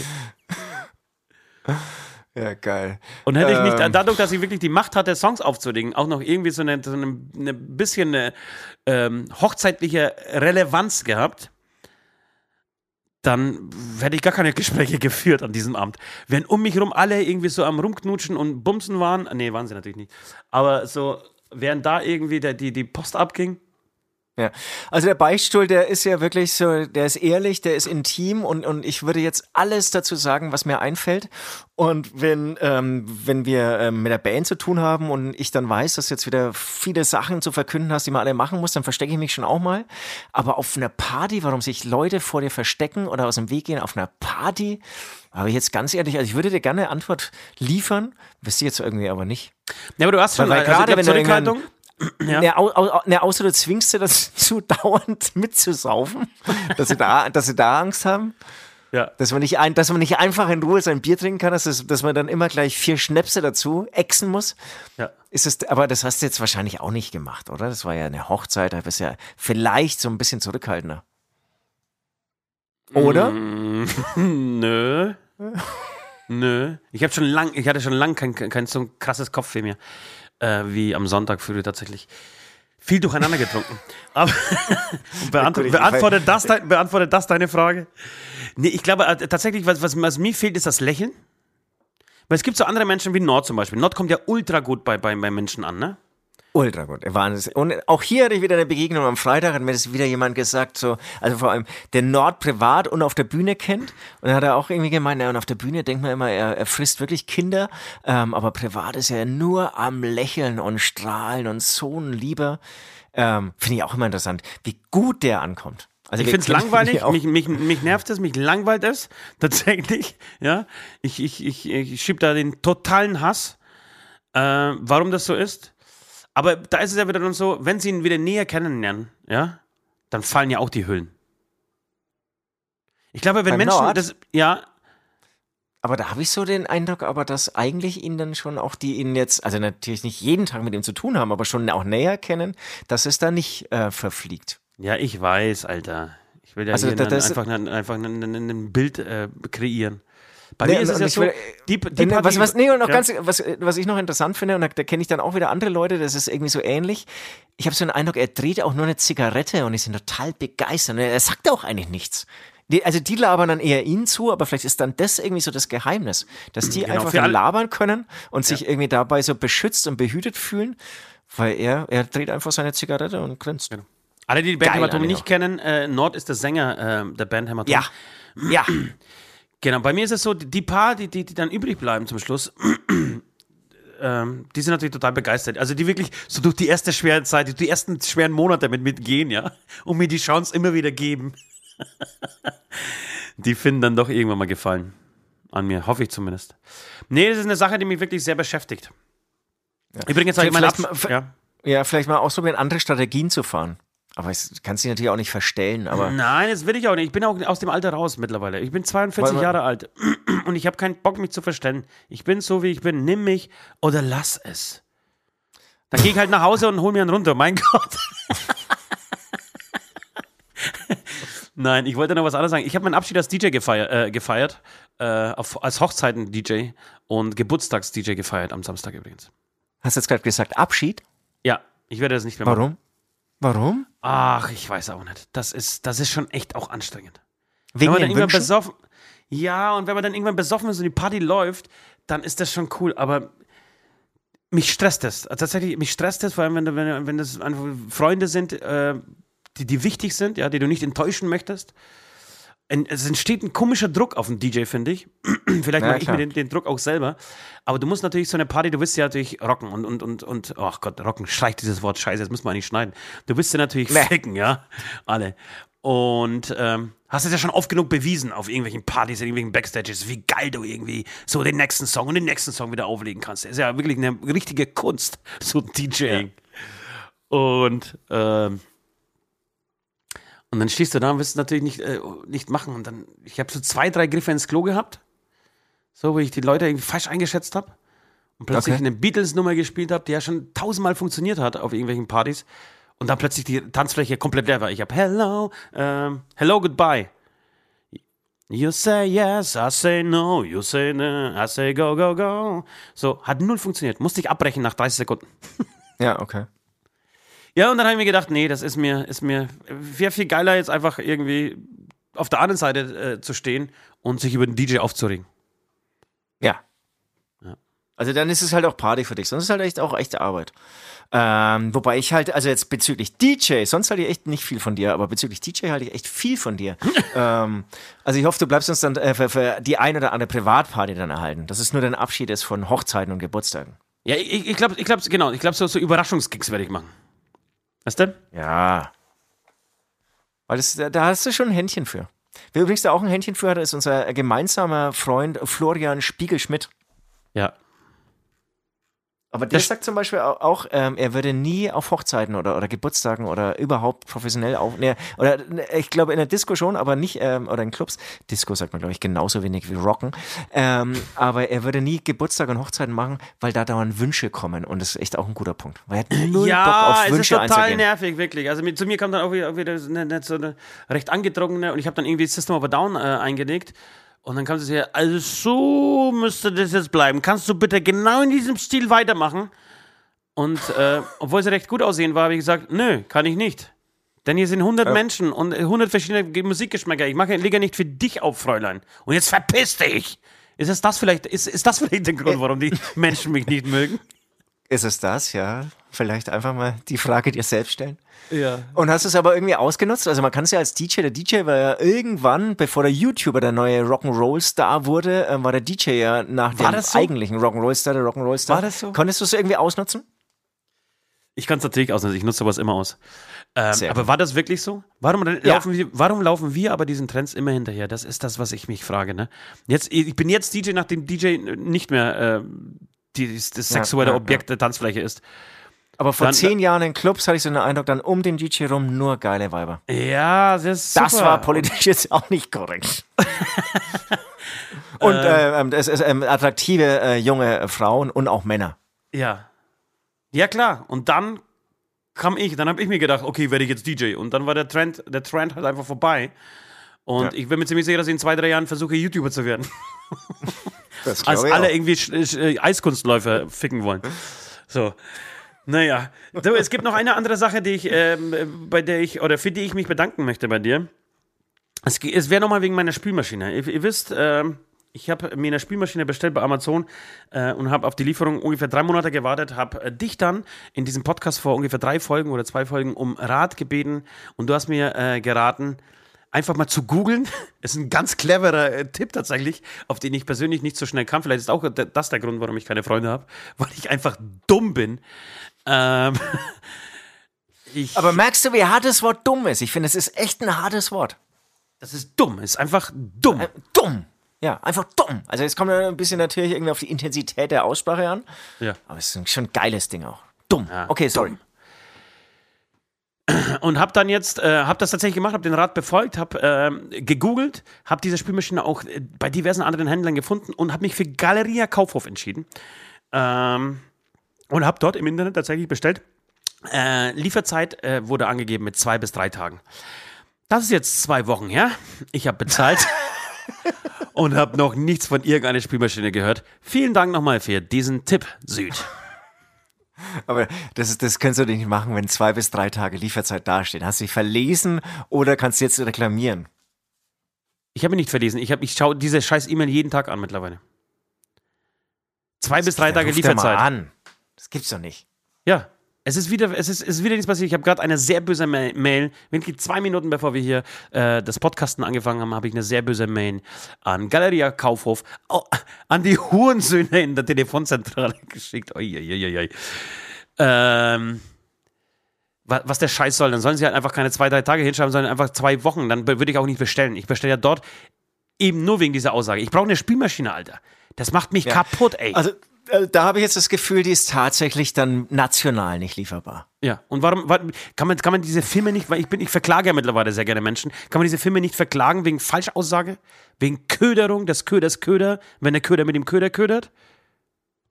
Ja, geil. Und hätte ich nicht, ähm. dadurch, dass ich wirklich die Macht hatte, Songs aufzulegen, auch noch irgendwie so eine, so eine, eine bisschen eine ähm, hochzeitliche Relevanz gehabt, dann hätte ich gar keine Gespräche geführt an diesem Abend. Wenn um mich herum alle irgendwie so am Rumknutschen und Bumsen waren, nee, waren sie natürlich nicht, aber so, während da irgendwie der, die, die Post abging, ja, also der Beichtstuhl, der ist ja wirklich so, der ist ehrlich, der ist intim und, und ich würde jetzt alles dazu sagen, was mir einfällt. Und wenn, ähm, wenn wir ähm, mit der Band zu tun haben und ich dann weiß, dass du jetzt wieder viele Sachen zu verkünden hast, die man alle machen muss, dann verstecke ich mich schon auch mal. Aber auf einer Party, warum sich Leute vor dir verstecken oder aus dem Weg gehen auf einer Party, aber jetzt ganz ehrlich, also ich würde dir gerne eine Antwort liefern, wisst ihr jetzt irgendwie aber nicht. Ja, aber du hast schon weil, weil also gerade wenn Zurückhaltung. Ja. Ne, au, au, ne, außer du zwingst sie dazu, dauernd mitzusaufen, dass sie da, dass sie da Angst haben. Ja. Dass man nicht ein, dass man nicht einfach in Ruhe sein Bier trinken kann, dass, es, dass man dann immer gleich vier Schnäpse dazu exen muss. Ja. Ist es, aber das hast du jetzt wahrscheinlich auch nicht gemacht, oder? Das war ja eine Hochzeit, da bist du ja vielleicht so ein bisschen zurückhaltender. Oder? Mm, nö. nö. Ich habe schon lang, ich hatte schon lange kein, kein so ein krasses Kopfweh mehr äh, wie am Sonntag früh tatsächlich. Viel durcheinander getrunken. Aber beantwortet, beantwortet, das, beantwortet das deine Frage? Nee, ich glaube äh, tatsächlich, was, was, was mir fehlt, ist das Lächeln. Weil es gibt so andere Menschen wie Nord zum Beispiel. Nord kommt ja ultra gut bei, bei, bei Menschen an, ne? Ultra gut. Wahnsinn. Und auch hier hatte ich wieder eine Begegnung am Freitag, hat mir das wieder jemand gesagt, so, also vor allem, der Nord privat und auf der Bühne kennt. Und dann hat er auch irgendwie gemeint, ja, und auf der Bühne denkt man immer, er, er frisst wirklich Kinder, ähm, aber privat ist er nur am Lächeln und Strahlen und so ein Lieber. Ähm, Finde ich auch immer interessant, wie gut der ankommt. Also ich finde es langweilig, mich, mich, mich nervt es, mich langweilt es tatsächlich. Ja, ich, ich, ich, ich schiebe da den totalen Hass, äh, warum das so ist. Aber da ist es ja wieder dann so, wenn sie ihn wieder näher kennenlernen, ja, dann fallen ja auch die Hüllen. Ich glaube, wenn Beim Menschen Nord? das, ja. Aber da habe ich so den Eindruck, aber dass eigentlich ihn dann schon auch die ihn jetzt, also natürlich nicht jeden Tag mit ihm zu tun haben, aber schon auch näher kennen, dass es da nicht äh, verfliegt. Ja, ich weiß, Alter. Ich will ja also, hier das, einfach, einfach ein, ein, ein Bild äh, kreieren. Bei nee, mir ist es ja so, will, die, die nee, was, was, nee, und noch ja. ganz, was, was ich noch interessant finde, und da, da kenne ich dann auch wieder andere Leute, das ist irgendwie so ähnlich. Ich habe so den Eindruck, er dreht auch nur eine Zigarette und sind total begeistert. Und er sagt auch eigentlich nichts. Die, also die labern dann eher ihn zu, aber vielleicht ist dann das irgendwie so das Geheimnis, dass die genau, einfach labern können und ja. sich irgendwie dabei so beschützt und behütet fühlen, weil er, er dreht einfach seine Zigarette und grinst. Genau. Alle, die die Band Hämatom nicht kennen, äh, Nord ist der Sänger äh, der Band Hämatom. Ja. Ja. Genau, bei mir ist es so, die paar, die, die, die dann übrig bleiben zum Schluss, ähm, die sind natürlich total begeistert. Also die wirklich so durch die erste schwere Zeit, die ersten schweren Monate mit mitgehen, ja, und mir die Chance immer wieder geben. die finden dann doch irgendwann mal Gefallen an mir, hoffe ich zumindest. Nee, das ist eine Sache, die mich wirklich sehr beschäftigt. Ja. Übrigens sage ich mal, ja. ja, vielleicht mal ausprobieren, andere Strategien zu fahren. Aber es kannst dich natürlich auch nicht verstellen. Aber Nein, das will ich auch nicht. Ich bin auch aus dem Alter raus mittlerweile. Ich bin 42 Jahre alt und ich habe keinen Bock, mich zu verstellen. Ich bin so, wie ich bin. Nimm mich oder lass es. Dann gehe ich halt nach Hause und hol mir einen runter. Mein Gott. Nein, ich wollte noch was anderes sagen. Ich habe meinen Abschied als DJ gefeiert, äh, gefeiert äh, auf, als Hochzeiten-DJ und Geburtstags-DJ gefeiert am Samstag übrigens. Hast du jetzt gerade gesagt Abschied? Ja, ich werde das nicht mehr machen. Warum? Warum? Ach, ich weiß auch nicht. Das ist, das ist schon echt auch anstrengend. Wegen wenn man dann irgendwann besoffen. Ja, und wenn man dann irgendwann besoffen ist und die Party läuft, dann ist das schon cool. Aber mich stresst das. Also tatsächlich, mich stresst das, vor allem, wenn, wenn, wenn das einfach Freunde sind, äh, die, die wichtig sind, ja, die du nicht enttäuschen möchtest es entsteht ein komischer Druck auf den DJ, finde ich. Vielleicht ja, mache ich mir den, den, Druck auch selber. Aber du musst natürlich so eine Party, du willst ja natürlich rocken und, und, und, und, ach Gott, rocken, streicht dieses Wort, scheiße, das muss man nicht schneiden. Du willst ja natürlich nee. ficken, ja, alle. Und ähm, hast es ja schon oft genug bewiesen auf irgendwelchen Partys, in irgendwelchen Backstages, wie geil du irgendwie so den nächsten Song und den nächsten Song wieder auflegen kannst. Das ist ja wirklich eine richtige Kunst, so DJing. Ja. Und ähm, und dann stehst du da und willst es natürlich nicht, äh, nicht machen. Und dann, ich habe so zwei, drei Griffe ins Klo gehabt. So, wo ich die Leute irgendwie falsch eingeschätzt habe. Und plötzlich okay. eine Beatles-Nummer gespielt habe, die ja schon tausendmal funktioniert hat auf irgendwelchen Partys. Und dann plötzlich die Tanzfläche komplett leer war. Ich habe Hello, ähm, Hello, Goodbye. You say yes, I say no, you say no, I say go, go, go. So, hat null funktioniert. Musste ich abbrechen nach 30 Sekunden. ja, okay. Ja, und dann habe ich mir gedacht, nee, das ist mir, ist mir, wäre viel geiler, jetzt einfach irgendwie auf der anderen Seite äh, zu stehen und sich über den DJ aufzuregen. Ja. ja. Also dann ist es halt auch Party für dich, sonst ist es halt echt auch echte Arbeit. Ähm, wobei ich halt, also jetzt bezüglich DJ, sonst halte ich echt nicht viel von dir, aber bezüglich DJ halte ich echt viel von dir. ähm, also ich hoffe, du bleibst uns dann äh, für, für, die ein oder andere Privatparty dann erhalten. Das ist nur dein Abschied ist von Hochzeiten und Geburtstagen. Ja, ich, ich glaube, ich glaub, genau, ich glaube, so, so Überraschungsgigs werde ich machen. Was denn? Ja. Weil das, da hast du schon ein Händchen für. Wer übrigens da auch ein Händchen für hat, ist unser gemeinsamer Freund Florian Spiegelschmidt. Ja. Aber der das sagt zum Beispiel auch, ähm, er würde nie auf Hochzeiten oder, oder Geburtstagen oder überhaupt professionell auf. Ne, oder ne, ich glaube in der Disco schon, aber nicht, ähm, oder in Clubs. Disco sagt man, glaube ich, genauso wenig wie Rocken. Ähm, aber er würde nie Geburtstag und Hochzeiten machen, weil da dauernd Wünsche kommen. Und das ist echt auch ein guter Punkt. Weil er hat null ja, Bock auf Wünsche es ist total nervig, wirklich. Also zu mir kam dann auch wieder, wieder eine, eine, so eine recht angedrungene und ich habe dann irgendwie System of a Down äh, eingelegt. Und dann kam sie her, also so müsste das jetzt bleiben. Kannst du bitte genau in diesem Stil weitermachen? Und äh, obwohl sie recht gut aussehen war, habe ich gesagt, nö, kann ich nicht. Denn hier sind 100 ja. Menschen und 100 verschiedene Musikgeschmäcker. Ich mache lege nicht für dich auf, Fräulein. Und jetzt verpiss dich! Ist das, das vielleicht, ist, ist das vielleicht der Grund, warum die Menschen mich nicht mögen? Ist es das, ja? Vielleicht einfach mal die Frage dir selbst stellen. Ja. Und hast es aber irgendwie ausgenutzt? Also man kann es ja als DJ, der DJ war ja irgendwann, bevor der YouTuber der neue Rock'n'Roll-Star wurde, äh, war der DJ ja nach War dem so? eigentlichen Rock'n'Roll-Star, der Rock'n'Roll-Star. War das so? Konntest du es irgendwie ausnutzen? Ich kann es natürlich ausnutzen, ich nutze sowas immer aus. Ähm, aber war das wirklich so? Warum, Ja. laufen wir, warum laufen wir aber diesen Trends immer hinterher? Das ist das, was ich mich frage. Ne? Jetzt, ich bin jetzt DJ, nachdem DJ nicht mehr äh, die, das Ja, sexuelle ja, Objekt der Tanzfläche ist. Aber vor Dann- zehn Jahren in Clubs hatte ich so den Eindruck, dann um den DJ rum nur geile Weiber. Ja, das ist super. Das war politisch jetzt auch nicht korrekt. und äh, ähm, es ist ähm, attraktive äh, junge Frauen und auch Männer. Ja. Ja, klar. Und dann kam ich, dann habe ich mir gedacht, okay, werde ich jetzt DJ. Und dann war der Trend, der Trend halt einfach vorbei. Und Ja. ich bin mir ziemlich sicher, dass ich in zwei, drei Jahren versuche, YouTuber zu werden. Das Als alle auch. irgendwie äh, Eiskunstläufer ficken wollen. So. Naja. So, es gibt noch eine andere Sache, die ich, ähm, äh, bei der ich, oder für die ich mich bedanken möchte bei dir. Es, es wäre nochmal wegen meiner Spülmaschine. Ihr, ihr wisst, ähm, ich habe mir eine Spülmaschine bestellt bei Amazon äh, und habe auf die Lieferung ungefähr drei Monate gewartet, habe äh, dich dann in diesem Podcast vor ungefähr drei Folgen oder zwei Folgen um Rat gebeten und du hast mir äh, geraten, einfach mal zu googeln. ist ein ganz cleverer äh, Tipp tatsächlich, auf den ich persönlich nicht so schnell kam. Vielleicht ist auch das der Grund, warum ich keine Freunde habe, weil ich einfach dumm bin. Ähm, ich, Aber merkst du, wie hart das Wort dumm ist? Ich finde, es ist echt ein hartes Wort. das ist dumm, ist einfach dumm. Äh, dumm. Ja, einfach dumm. Also es kommt ein bisschen natürlich irgendwie auf die Intensität der Aussprache an. Ja. Aber es ist schon ein geiles Ding auch. Dumm. okay, sorry. Und habe dann jetzt, äh, habe das tatsächlich gemacht, habe den Rat befolgt, habe ähm, gegoogelt, habe diese Spülmaschine auch äh, bei diversen anderen Händlern gefunden und habe mich für Galeria Kaufhof entschieden ähm, und habe dort im Internet tatsächlich bestellt. Äh, Lieferzeit äh, wurde angegeben mit zwei bis drei Tagen. Das ist jetzt zwei Wochen her. Ich habe bezahlt und habe noch nichts von irgendeiner Spülmaschine gehört. Vielen Dank nochmal für diesen Tipp, Süd. Aber das, das kannst du nicht machen, wenn zwei bis drei Tage Lieferzeit dasteht. Hast du dich verlesen oder kannst du jetzt reklamieren? Ich habe mich nicht verlesen. Ich, hab- ich schaue diese scheiß E-Mail jeden Tag an mittlerweile. Zwei bis drei Tage der mal Lieferzeit. an. Das gibt's doch nicht. Ja. Es ist wieder, es ist, es ist wieder nichts passiert. Ich habe gerade eine sehr böse Ma- Mail. Wirklich zwei Minuten bevor wir hier äh, das Podcasten angefangen haben, habe ich eine sehr böse Mail an Galeria Kaufhof, au- an die Hurensöhne in der Telefonzentrale geschickt. Uiuiuiui. Ähm, wa- was der Scheiß soll, dann sollen sie halt einfach keine zwei, drei Tage hinschreiben, sondern einfach zwei Wochen. Dann würde ich auch nicht bestellen. Ich bestelle ja dort eben nur wegen dieser Aussage. Ich brauche eine Spülmaschine, Alter. Das macht mich kaputt, ey. Also da habe ich jetzt das Gefühl, die ist tatsächlich dann national nicht lieferbar. Ja, und warum, wa- kann man, kann man diese Filme nicht, weil ich bin, ich verklage ja mittlerweile sehr gerne Menschen, kann man diese Filme nicht verklagen wegen Falschaussage? Wegen Köderung, des Köders Köder, wenn der Köder mit dem Köder ködert?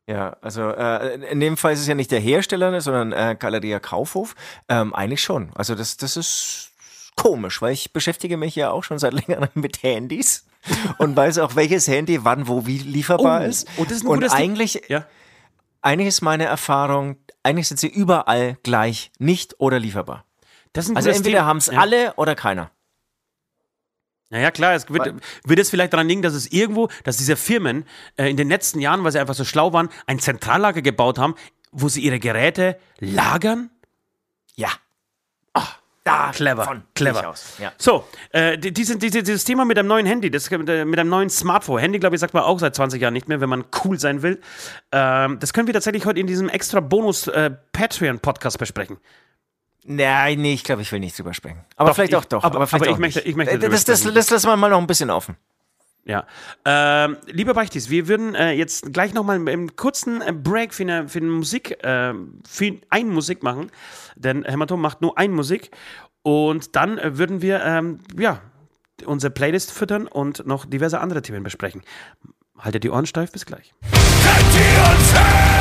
Ja, also äh, in dem Fall ist es ja nicht der Hersteller, sondern äh, Galeria Kaufhof. Ähm, eigentlich schon. Also das, das ist komisch, weil ich beschäftige mich ja auch schon seit längerem mit Handys und weiß auch, welches Handy wann wo wie lieferbar Oh, ist. oh, das ist ein und eigentlich, Ja. eigentlich ist meine Erfahrung, eigentlich sind sie überall gleich nicht oder lieferbar. Also entweder haben es ja. alle oder keiner. Naja, klar, es wird, wird es vielleicht daran liegen, dass es irgendwo, dass diese Firmen äh, in den letzten Jahren, weil sie einfach so schlau waren, ein Zentrallager gebaut haben, wo sie ihre Geräte lagern? Ja. Da Clever, von clever. aus. Ja. So, äh, die- diese, dieses Thema mit dem neuen Handy, das, äh, mit einem neuen Smartphone. Handy, glaube ich, sagt man auch seit 20 Jahren nicht mehr, wenn man cool sein will. Ähm, das können wir tatsächlich heute in diesem extra Bonus-Patreon-Podcast besprechen. Nein, nee, ich glaube, ich will nicht drüber sprechen. Aber Doch, vielleicht ich- auch doch. aber- Aber, vielleicht aber auch ich möchte- ich möchte Äh, das, das, das lassen wir mal noch ein bisschen offen. Ja. Ähm, lieber Beichtis, wir würden äh, jetzt gleich nochmal einen kurzen äh, Break für eine, für eine Musik, äh, für ein Musik machen. Denn Hämatom macht nur ein Musik. Und dann äh, würden wir, ähm, ja, unsere Playlist füttern und noch diverse andere Themen besprechen. Haltet die Ohren steif, bis gleich. Könnt ihr uns hören?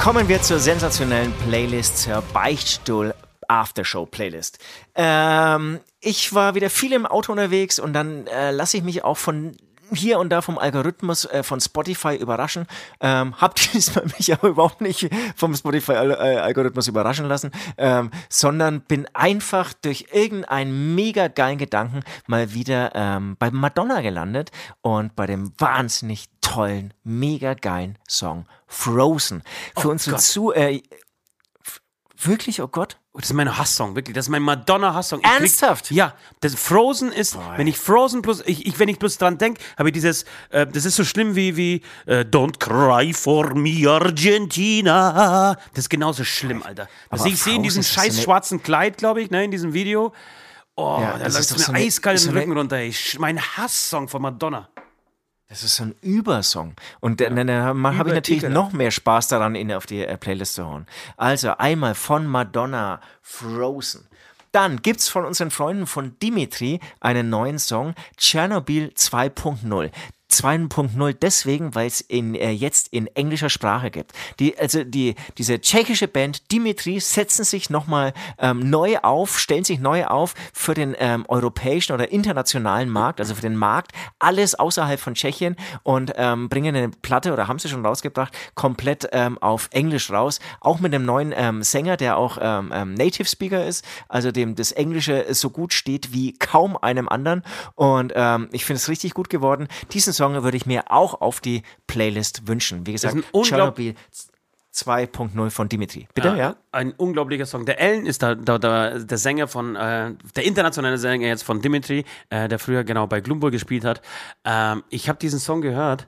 Kommen wir zur sensationellen Playlist, zur Beichtstuhl Aftershow Playlist. Ähm, ich war wieder viel im Auto unterwegs und dann äh, lasse ich mich auch von hier und da vom Algorithmus äh, von Spotify überraschen. Ähm, hab diesmal mich aber überhaupt nicht vom Spotify-Algorithmus äh, überraschen lassen, ähm, sondern bin einfach durch irgendeinen mega geilen Gedanken mal wieder ähm, bei Madonna gelandet und bei dem wahnsinnig tollen, mega geilen Song Frozen. Für Oh unsere Gott. zu äh, wirklich, oh Gott. Das ist mein Hasssong, wirklich. Das ist mein Madonna-Hasssong. Ich krieg- Ernsthaft? Ja, das Frozen ist, wenn ich Frozen plus, ich, ich, wenn ich bloß dran denke, habe ich dieses, äh, das ist so schlimm wie, wie äh, Don't cry for me, Argentina. Das ist genauso schlimm, Alter. Das ich sehe in diesem so scheiß eine- schwarzen Kleid, glaube ich, ne, in diesem Video. Oh, Ja, da läuft mir so eiskalt so den eine- Rücken runter. Sch- Mein Hasssong von Madonna. Das ist so ein Übersong. Und dann, dann habe ich natürlich ekelhaft. noch mehr Spaß daran, ihn auf die äh, Playlist zu hauen. Also einmal von Madonna Frozen. Dann gibt's von unseren Freunden von Dimitri einen neuen Song, Tschernobyl 2.0. 2.0 deswegen, weil es in, äh, jetzt in englischer Sprache gibt. Die, also die, diese tschechische Band Dimitri setzen sich nochmal ähm, neu auf, stellen sich neu auf für den ähm, europäischen oder internationalen Markt, also für den Markt, alles außerhalb von Tschechien und ähm, bringen eine Platte oder haben sie schon rausgebracht, komplett ähm, auf Englisch raus, auch mit einem neuen ähm, Sänger, der auch ähm, ähm, Native Speaker ist, also dem das Englische so gut steht wie kaum einem anderen und ähm, ich finde es richtig gut geworden. Diesen Song würde ich mir auch auf die Playlist wünschen. Wie gesagt, Tschernobyl 2.0 von Dimitri. Bitte, ja? Ein unglaublicher Song. Der Ellen ist da, da, da der Sänger von, äh, der internationale Sänger jetzt von Dimitri, äh, der früher genau bei Glumburg gespielt hat. Ähm, ich habe diesen Song gehört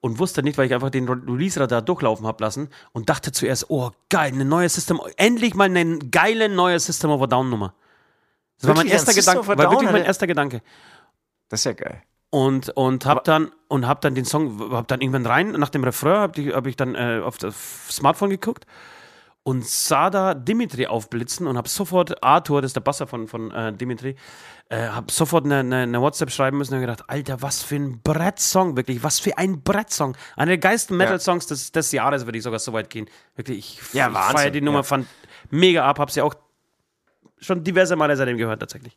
und wusste nicht, weil ich einfach den Release-Radar durchlaufen habe lassen und dachte zuerst, oh geil, eine neue System, endlich mal eine geile neue System of a Down Nummer. Das war mein Wirklich, ein erster Gedanke, war wirklich mein erster Gedanke. Das ist ja geil. Und, und hab dann und hab dann den Song, hab dann irgendwann rein, nach dem Refrain hab, die, hab ich dann äh, auf das Smartphone geguckt und sah da Dimitri aufblitzen und hab sofort Arthur, das ist der Basser von, von äh, Dimitri, äh, hab sofort eine, eine, eine WhatsApp schreiben müssen und gedacht, Alter, was für ein Brettsong, wirklich, was für ein Brettsong. Einer der geilsten Metal-Songs des, des Jahres würde ich sogar so weit gehen. Wirklich, ich, Ja, ich Wahnsinn, feier die Nummer, ja. fand mega ab, hab sie auch schon diverse Male seitdem gehört tatsächlich.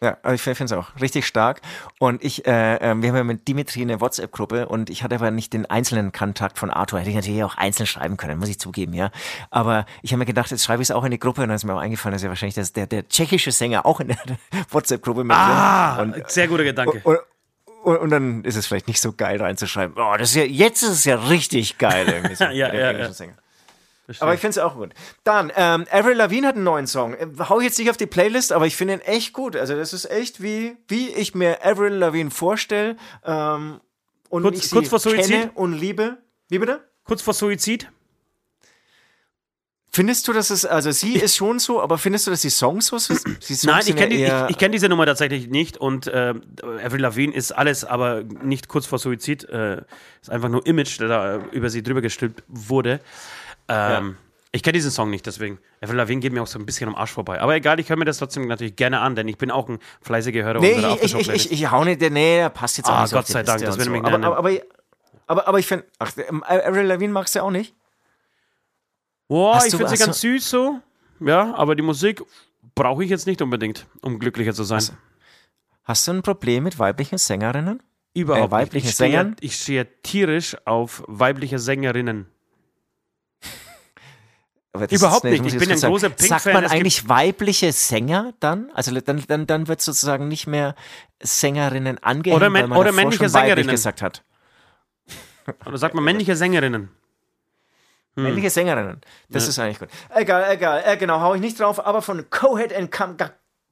Ja, aber ich finde es auch richtig stark. Und ich, äh, äh, wir haben ja mit Dimitri eine WhatsApp-Gruppe und ich hatte aber nicht den einzelnen Kontakt von Arthur. Hätte ich natürlich auch einzeln schreiben können, muss ich zugeben, ja. Aber ich habe mir gedacht, jetzt schreibe ich es auch in die Gruppe und dann ist mir auch eingefallen, dass ja wahrscheinlich das, der, der tschechische Sänger auch in der WhatsApp-Gruppe mit Ah. Und, sehr guter Gedanke. und, und, und dann ist es vielleicht nicht so geil reinzuschreiben. Oh, das ist ja, jetzt ist es ja richtig geil irgendwie so, Ja, dem ja, ja. Sänger. Aber ich finde es auch gut. Dann, ähm, Avril Lavigne hat einen neuen Song. Äh, Hau ich jetzt nicht auf die Playlist, aber ich finde ihn echt gut. Also das ist echt wie, wie ich mir Avril Lavigne vorstelle. Ähm, und Kurz- ich kurz vor Suizid? kenne und liebe. Wie bitte? Kurz vor Suizid? Findest du, dass es, also sie ist schon so, aber findest du, dass die Songs so sind? Nein, ich kenne ja die, ich, ich kenn diese Nummer tatsächlich nicht und äh, Avril Lavigne ist alles, aber nicht kurz vor Suizid. Äh, ist einfach nur Image, der da über sie drüber gestülpt wurde. Ähm, Ich kenne diesen Song nicht, deswegen. Avril Lavigne geht mir auch so ein bisschen am Arsch vorbei. Aber egal, ich höre mir das trotzdem natürlich gerne an, denn ich bin auch ein fleißiger Hörer Nee, unserer ich, ich, ich, ich, hau nicht, nee, passt jetzt auch Ah, nicht so Gott sei Dank, das würde mich aber, aber, aber, aber, aber ich finde, ach, ähm, Avril Lavigne magst du auch nicht? Boah, ich du- finde sie ganz süß so. Ja, aber die Musik brauche ich jetzt nicht unbedingt, um glücklicher zu sein. Hast du ein Problem mit weiblichen Sängerinnen? Überhaupt äh, weibliche nicht. Ich stehe, Sängern? ich stehe tierisch auf weibliche Sängerinnen. Überhaupt nicht. Ich bin ein großer Pink-Fan. Sagt man eigentlich weibliche Sänger dann? Also dann, dann, dann wird sozusagen nicht mehr Sängerinnen angehängt, Oder man oder männliche Sängerinnen. gesagt hat. Oder sagt man männliche Sängerinnen? Hm. Männliche Sängerinnen. Das ist eigentlich gut. Egal, egal. Äh, genau, hau ich nicht drauf. Aber von Coheed and Cam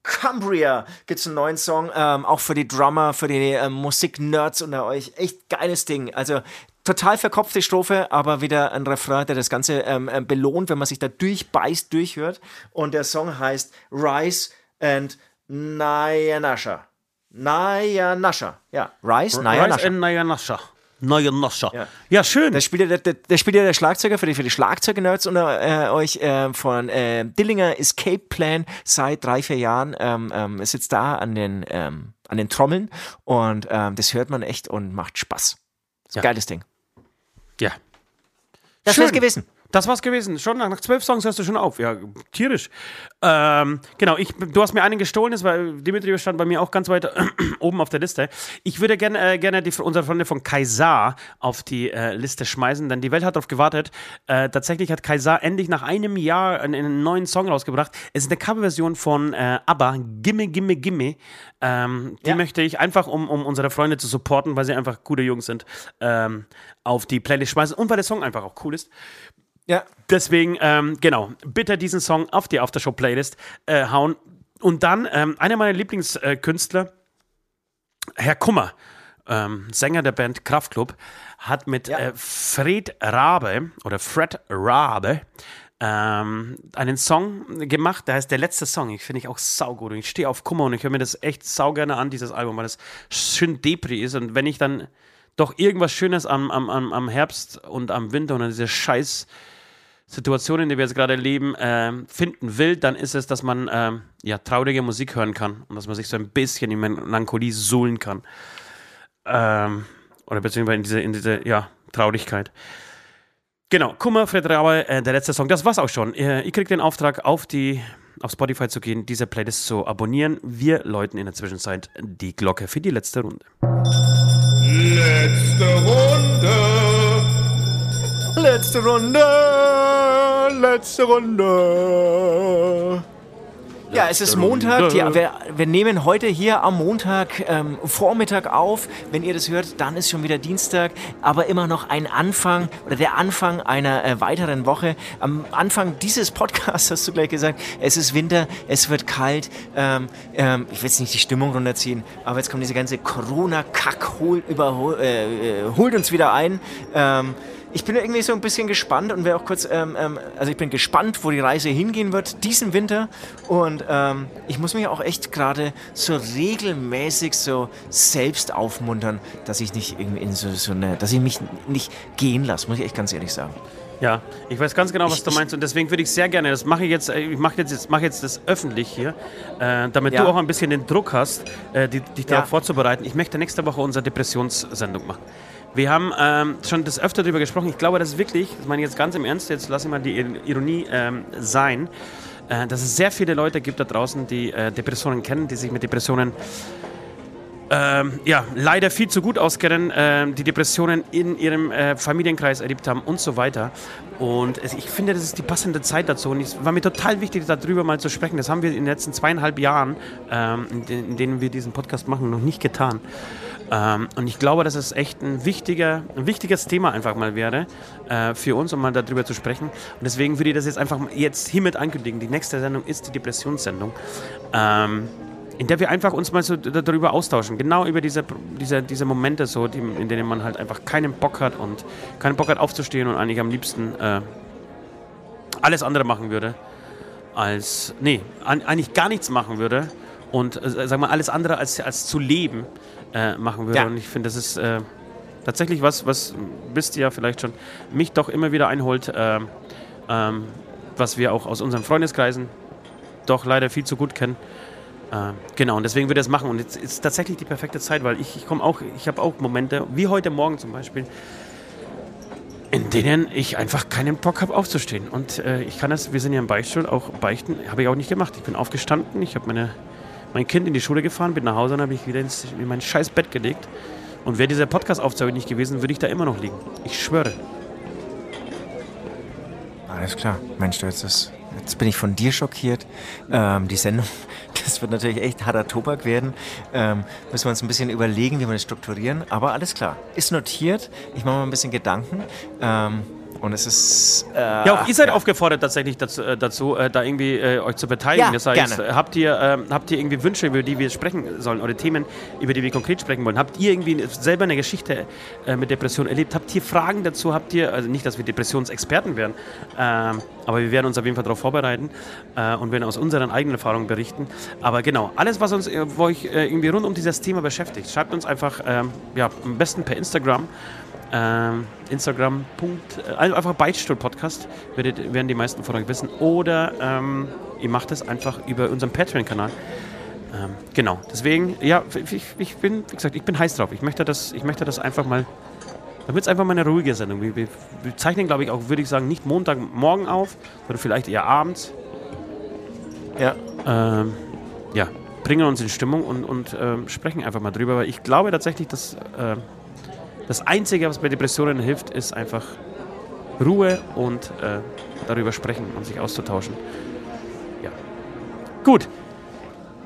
Cumbria gibt es einen neuen Song. Ähm, auch für die Drummer, für die ähm, Musik-Nerds unter euch. Echt geiles Ding. Also total verkopfte Strophe, aber wieder ein Refrain, der das Ganze ähm, ähm, belohnt, wenn man sich da durchbeißt, durchhört. Und der Song heißt Rise and Nayanasha. Nayanasha. Ja, Rise, Rise Nayanasha. and Nayanasha. Nayanasha. Ja. Ja, schön. Da spielt ja der, der, der, spielt ja der Schlagzeuger für die, für die Schlagzeugnerds unter äh, euch äh, von äh, Dillinger Escape Plan seit drei, vier Jahren. Ähm, ähm, sitzt da an den, ähm, an den Trommeln und ähm, das hört man echt und macht Spaß. Das Ja. Geiles Ding. Ja. Das Schön. wär's gewesen. Das war's gewesen. Schon nach zwölf Songs hörst du schon auf. Ja, tierisch. Ähm, genau, ich, du hast mir einen gestohlen, das war Dimitri stand bei mir auch ganz weit oben auf der Liste. Ich würde gerne äh, gerne die, unsere Freunde von Kaisar auf die äh, Liste schmeißen, denn die Welt hat darauf gewartet. Äh, tatsächlich hat Kaisar endlich nach einem Jahr einen, einen neuen Song rausgebracht. Es ist eine Coverversion von äh, ABBA, Gimme, Gimme, Gimme. Ähm, die ja. möchte ich einfach, um, um unsere Freunde zu supporten, weil sie einfach gute Jungs sind, ähm, auf die Playlist schmeißen und weil der Song einfach auch cool ist. Ja. Deswegen, ähm, genau, bitte diesen Song auf die Aftershow-Playlist äh, hauen. Und dann, ähm, einer meiner Lieblingskünstler, Herr Kummer, ähm, Sänger der Band Kraftklub, hat mit ja. äh, Fred Rabe oder Fred Rabe ähm, einen Song gemacht, der heißt Der letzte Song. Ich finde ich auch saugut. Und ich stehe auf Kummer und ich höre mir das echt sau gerne an, dieses Album, weil das schön Depri ist. Und wenn ich dann doch irgendwas Schönes am, am, am Herbst und am Winter und an diese scheiß Situation, in der wir jetzt gerade leben, äh, finden will, dann ist es, dass man äh, ja, traurige Musik hören kann und dass man sich so ein bisschen in Melancholie suhlen kann. Ähm, oder beziehungsweise in diese, in diese ja, Traurigkeit. Genau, Kummer, Fred Raue, äh, der letzte Song, das war's auch schon. Äh, ich krieg den Auftrag, auf die auf Spotify zu gehen, diese Playlist zu abonnieren. Wir läuten in der Zwischenzeit die Glocke für die letzte Runde. Letzte Runde. Letzte Runde, letzte Runde. Ja, es ist Montag. Die, wir, wir, nehmen heute hier am Montag ähm, Vormittag auf. Wenn ihr das hört, dann ist schon wieder Dienstag, aber immer noch ein Anfang oder der Anfang einer äh, weiteren Woche. Am Anfang dieses Podcasts hast du gleich gesagt, es ist Winter, es wird kalt. Ähm, ähm, ich will jetzt nicht die Stimmung runterziehen, aber jetzt kommt diese ganze Corona-Kack, holt, äh, äh, holt uns wieder ein. Ähm, ich bin irgendwie so ein bisschen gespannt und wäre auch kurz, ähm, ähm, also ich bin gespannt, wo die Reise hingehen wird diesen Winter und ähm, ich muss mich auch echt gerade so regelmäßig so selbst aufmuntern, dass ich nicht irgendwie in so, so eine, dass ich mich nicht gehen lasse, muss ich echt ganz ehrlich sagen. Ja, ich weiß ganz genau, was ich, du meinst und deswegen würde ich sehr gerne, das mache ich jetzt, äh, ich mache jetzt, mach jetzt das öffentlich hier, äh, damit ja. du auch ein bisschen den Druck hast, äh, dich darauf ja. vorzubereiten. Ich möchte nächste Woche unsere Depressionssendung machen. Wir haben ähm, schon das öfter darüber gesprochen. Ich glaube, das ist wirklich, das meine ich jetzt ganz im Ernst, jetzt lasse ich mal die Ironie ähm, sein, äh, dass es sehr viele Leute gibt da draußen, die äh, Depressionen kennen, die sich mit Depressionen ähm, ja, leider viel zu gut auskennen, äh, die Depressionen in ihrem äh, Familienkreis erlebt haben und so weiter. Und es, ich finde, das ist die passende Zeit dazu. Und es war mir total wichtig, darüber mal zu sprechen. Das haben wir in den letzten zweieinhalb Jahren, ähm, in, in, denen wir diesen Podcast machen, noch nicht getan. Ähm, und ich glaube, dass es echt ein, wichtiger, ein wichtiges Thema einfach mal wäre äh, für uns, um mal darüber zu sprechen. Und deswegen würde ich das jetzt einfach jetzt hiermit ankündigen. Die nächste Sendung ist die Depressionssendung. Ähm, in der wir einfach uns mal so darüber austauschen, genau über diese, diese, diese Momente, so, die, in denen man halt einfach keinen Bock hat und keinen Bock hat aufzustehen und eigentlich am liebsten äh, alles andere machen würde, als, nee, an, eigentlich gar nichts machen würde und, äh, sag mal, alles andere als, als zu leben äh, machen würde. Ja. Und ich finde, das ist äh, tatsächlich was, was, wisst ihr ja vielleicht schon, mich doch immer wieder einholt, äh, ähm, was wir auch aus unseren Freundeskreisen doch leider viel zu gut kennen. Äh, genau, und deswegen würde ich das machen. Und jetzt ist tatsächlich die perfekte Zeit, weil ich, ich komme auch, ich habe auch Momente, wie heute Morgen zum Beispiel, in denen ich einfach keinen Bock habe aufzustehen. Und äh, ich kann das, wir sind ja im Beichtstuhl, auch beichten, habe ich auch nicht gemacht. Ich bin aufgestanden, ich habe meine mein Kind in die Schule gefahren, bin nach Hause und habe ich wieder ins, in mein scheiß Bett gelegt. Und wäre dieser Podcast-Aufzeichnung nicht gewesen, würde ich da immer noch liegen. Ich schwöre. Alles klar. Mensch, jetzt, ist, jetzt bin ich von dir schockiert. Ähm, die Sendung, das wird natürlich echt harter Tobak werden. Ähm, müssen wir uns ein bisschen überlegen, wie wir das strukturieren. Aber alles klar. Ist notiert. Ich mache mal ein bisschen Gedanken. Ähm, und es ist. Äh, ja, auch ihr seid ja. aufgefordert tatsächlich dazu, äh, dazu äh, da irgendwie äh, euch zu beteiligen. Ja, das heißt, gerne. habt ihr, ähm, habt ihr irgendwie Wünsche, über die wir sprechen sollen oder Themen, über die wir konkret sprechen wollen? Habt ihr irgendwie selber eine Geschichte äh, mit Depressionen erlebt? Habt ihr Fragen dazu? Habt ihr, also nicht, dass wir Depressionsexperten wären, ähm, aber wir werden uns auf jeden Fall darauf vorbereiten äh, und werden aus unseren eigenen Erfahrungen berichten. Aber genau, alles, was uns, wo euch irgendwie rund um dieses Thema beschäftigt, schreibt uns einfach, ähm, ja, am besten per Instagram Instagram. Äh, einfach Beichtstuhl-Podcast, werden die meisten von euch wissen. Oder ähm, ihr macht es einfach über unseren Patreon-Kanal. Ähm, genau, deswegen, ja, ich, ich, bin, wie gesagt, ich bin heiß drauf. Ich möchte das, ich möchte das einfach mal wird es einfach mal eine ruhige Sendung. Wir, wir, wir zeichnen, glaube ich, auch, würde ich sagen, nicht Montagmorgen auf, sondern vielleicht eher abends. Ja. Ähm, ja, bringen uns in Stimmung und, und ähm, sprechen einfach mal drüber. Weil ich glaube tatsächlich, dass äh, das Einzige, was bei Depressionen hilft, ist einfach Ruhe und äh, darüber sprechen und sich auszutauschen. Ja. Gut.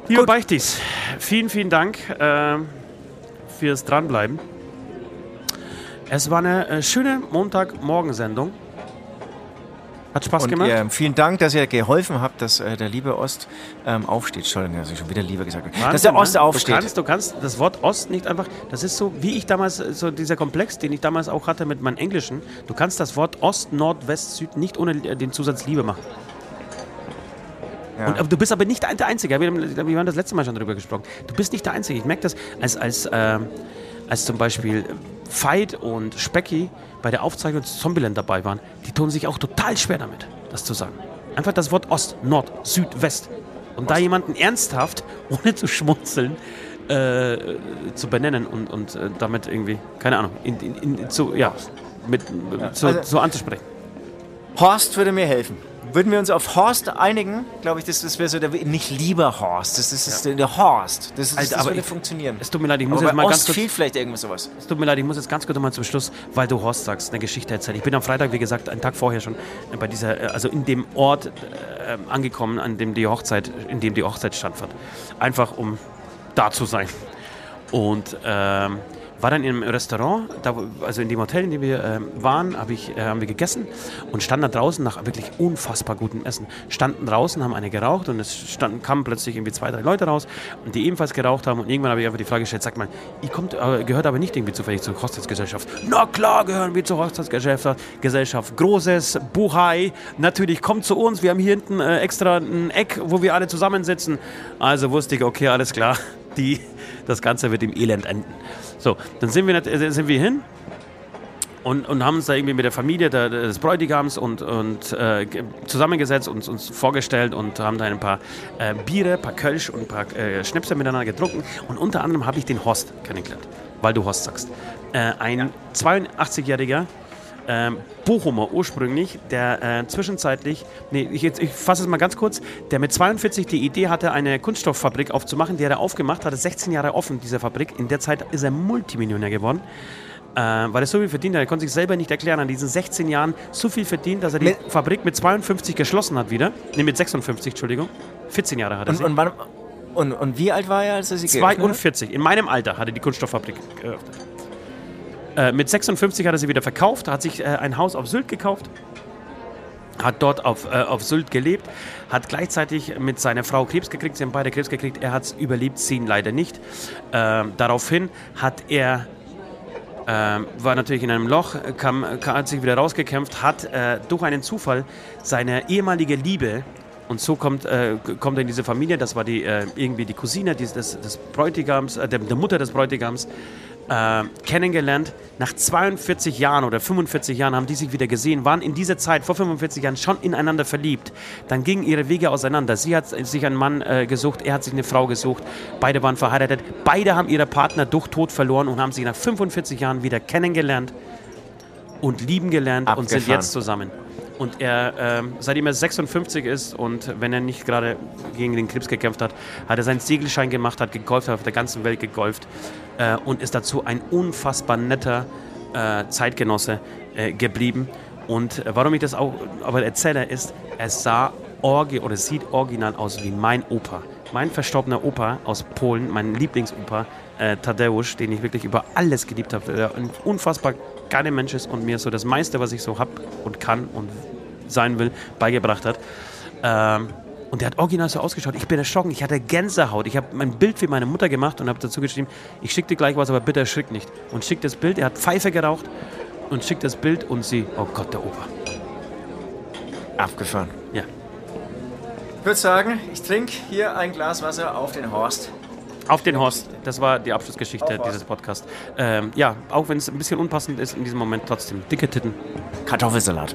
Lieber Gut. Beichtis, vielen, vielen Dank äh, fürs Dranbleiben. Es war eine äh, schöne Montagmorgensendung. Hat Spaß Und gemacht. ihr, vielen Dank, dass ihr geholfen habt, dass äh, der liebe Ost ähm, aufsteht. Entschuldigung, dass ich schon wieder lieber gesagt habe. dass der Wahnsinn, Ost ne? aufsteht. Du kannst, du kannst das Wort Ost nicht einfach, das ist so, wie ich damals, so dieser Komplex, den ich damals auch hatte mit meinem Englischen, du kannst das Wort Ost, Nord, West, Süd nicht ohne den Zusatz Liebe machen. Ja. Und, du bist aber nicht der Einzige, wir haben, das letzte Mal schon darüber gesprochen, du bist nicht der Einzige. Ich merke das, als, als, ähm, als zum Beispiel Veit und Specky bei der Aufzeichnung zu Zombieland dabei waren, die tun sich auch total schwer damit, das zu sagen. Einfach das Wort Ost, Nord, Süd, West. Und da jemanden ernsthaft, ohne zu schmunzeln, äh, zu benennen und, und äh, damit irgendwie, keine Ahnung, in, in, in, zu, ja, mit, zu, Also- so anzusprechen. Horst würde mir helfen. Würden wir uns auf Horst einigen, glaube ich, das, das wäre so der, nicht lieber Horst, das, das ist der Horst. Das, ist, Alter, das würde ich- funktionieren. Es tut mir leid, ich muss Aber jetzt mal ganz Ost kurz fehlt vielleicht irgendwas sowas. Es tut mir leid, ich muss jetzt ganz kurz mal zum Schluss, weil du Horst sagst, eine Geschichte erzählen. Ich bin am Freitag, wie gesagt, einen Tag vorher schon bei dieser, äh, also in dem Ort äh, angekommen, an dem die Hochzeit, in dem die Hochzeit stattfand. Einfach um da zu sein. Und ähm, war dann einem Restaurant, da, also in dem Hotel, in dem wir ähm, waren, hab ich, äh, haben wir gegessen und standen da draußen nach wirklich unfassbar gutem Essen. Standen draußen, haben eine geraucht und es standen, kamen plötzlich irgendwie zwei, drei Leute raus, die ebenfalls geraucht haben. Und irgendwann habe ich einfach die Frage gestellt: Sag mal, ihr kommt, äh, gehört aber nicht irgendwie zufällig zur Hochzeitsgesellschaft? Na klar, gehören wir zur Hochzeitsgesellschaft. Gesellschaft. Großes Buhai. Natürlich, kommt zu uns. Wir haben hier hinten äh, extra ein Eck, wo wir alle zusammensitzen. Also wusste ich, okay, alles klar. Die, das Ganze wird im Elend enden. So, dann sind wir, äh, sind wir hin und, und haben uns da irgendwie mit der Familie der, des Bräutigams und, und äh, ge- zusammengesetzt und uns vorgestellt und haben da ein paar äh, Biere, ein paar Kölsch und ein paar äh, Schnäpse miteinander getrunken. Und unter anderem habe ich den Horst kennengelernt, weil du Horst sagst. Äh, ein 82-jähriger ähm, Bochumer ursprünglich, der äh, zwischenzeitlich, nee, ich, ich fasse es mal ganz kurz, der mit 42 die Idee hatte, eine Kunststofffabrik aufzumachen, die hat er aufgemacht, hatte 16 Jahre offen, diese Fabrik. In der Zeit ist er Multimillionär geworden. Äh, weil er so viel verdient hat, er konnte sich selber nicht erklären, an diesen 16 Jahren so viel verdient, dass er die Mit- Fabrik mit 52 geschlossen hat wieder. Ne, mit 56, Entschuldigung. 14 Jahre hat er Und, sie. und, wann, und, und wie alt war er, als er sie geöffnet hat? 42. In meinem Alter hat er die Kunststofffabrik geöffnet. Äh, mit 56 hat er sie wieder verkauft, hat sich äh, ein Haus auf Sylt gekauft, hat dort auf, äh, auf Sylt gelebt, hat gleichzeitig mit seiner Frau Krebs gekriegt, sie haben beide Krebs gekriegt, er hat es überlebt, sie ihn leider nicht. Ähm, daraufhin hat er ähm, war natürlich in einem Loch, kam, hat sich wieder rausgekämpft, hat äh, durch einen Zufall seine ehemalige Liebe, und so kommt, äh, kommt er in diese Familie, das war die, äh, irgendwie die Cousine des, des, des Bräutigams, äh, der, der Mutter des Bräutigams, äh, kennengelernt. Nach 42 Jahren oder 45 Jahren haben die sich wieder gesehen, waren in dieser Zeit, vor 45 Jahren, schon ineinander verliebt. Dann gingen ihre Wege auseinander. Sie hat sich einen Mann äh, gesucht, er hat sich eine Frau gesucht. Beide waren verheiratet. Beide haben ihre Partner durch Tod verloren und haben sich nach 45 Jahren wieder kennengelernt und lieben gelernt und sind Abgefahren. jetzt zusammen. Und er, ähm, seitdem er 56 ist und wenn er nicht gerade gegen den Krebs gekämpft hat, hat er seinen Segelschein gemacht, hat gegolft, hat auf der ganzen Welt gegolft äh, und ist dazu ein unfassbar netter äh, Zeitgenosse äh, geblieben. Und äh, warum ich das auch aber erzähle, ist, er sah orgi oder sieht original aus wie mein Opa. Mein verstorbener Opa aus Polen, mein Lieblingsopa, äh, Tadeusz, den ich wirklich über alles geliebt habe, der ein unfassbar geiler Mensch ist und mir so das meiste, was ich so hab und kann und sein will, beigebracht hat. Ähm, und der hat original so ausgeschaut. Ich bin erschrocken. Ich hatte Gänsehaut. Ich habe ein Bild für meine Mutter gemacht und habe dazu geschrieben, ich schicke dir gleich was, aber bitte erschrick nicht. Und schickt das Bild. Er hat Pfeife geraucht und schickt das Bild und sie, oh Gott, der Opa. Abgefahren. Ja. Ich würde sagen, ich trinke hier ein Glas Wasser auf den Horst. Auf den Horst. Das war die Abschlussgeschichte Auf dieses Podcasts. Ähm, ja, auch wenn es ein bisschen unpassend ist in diesem Moment, trotzdem dicke Titten. Kartoffelsalat.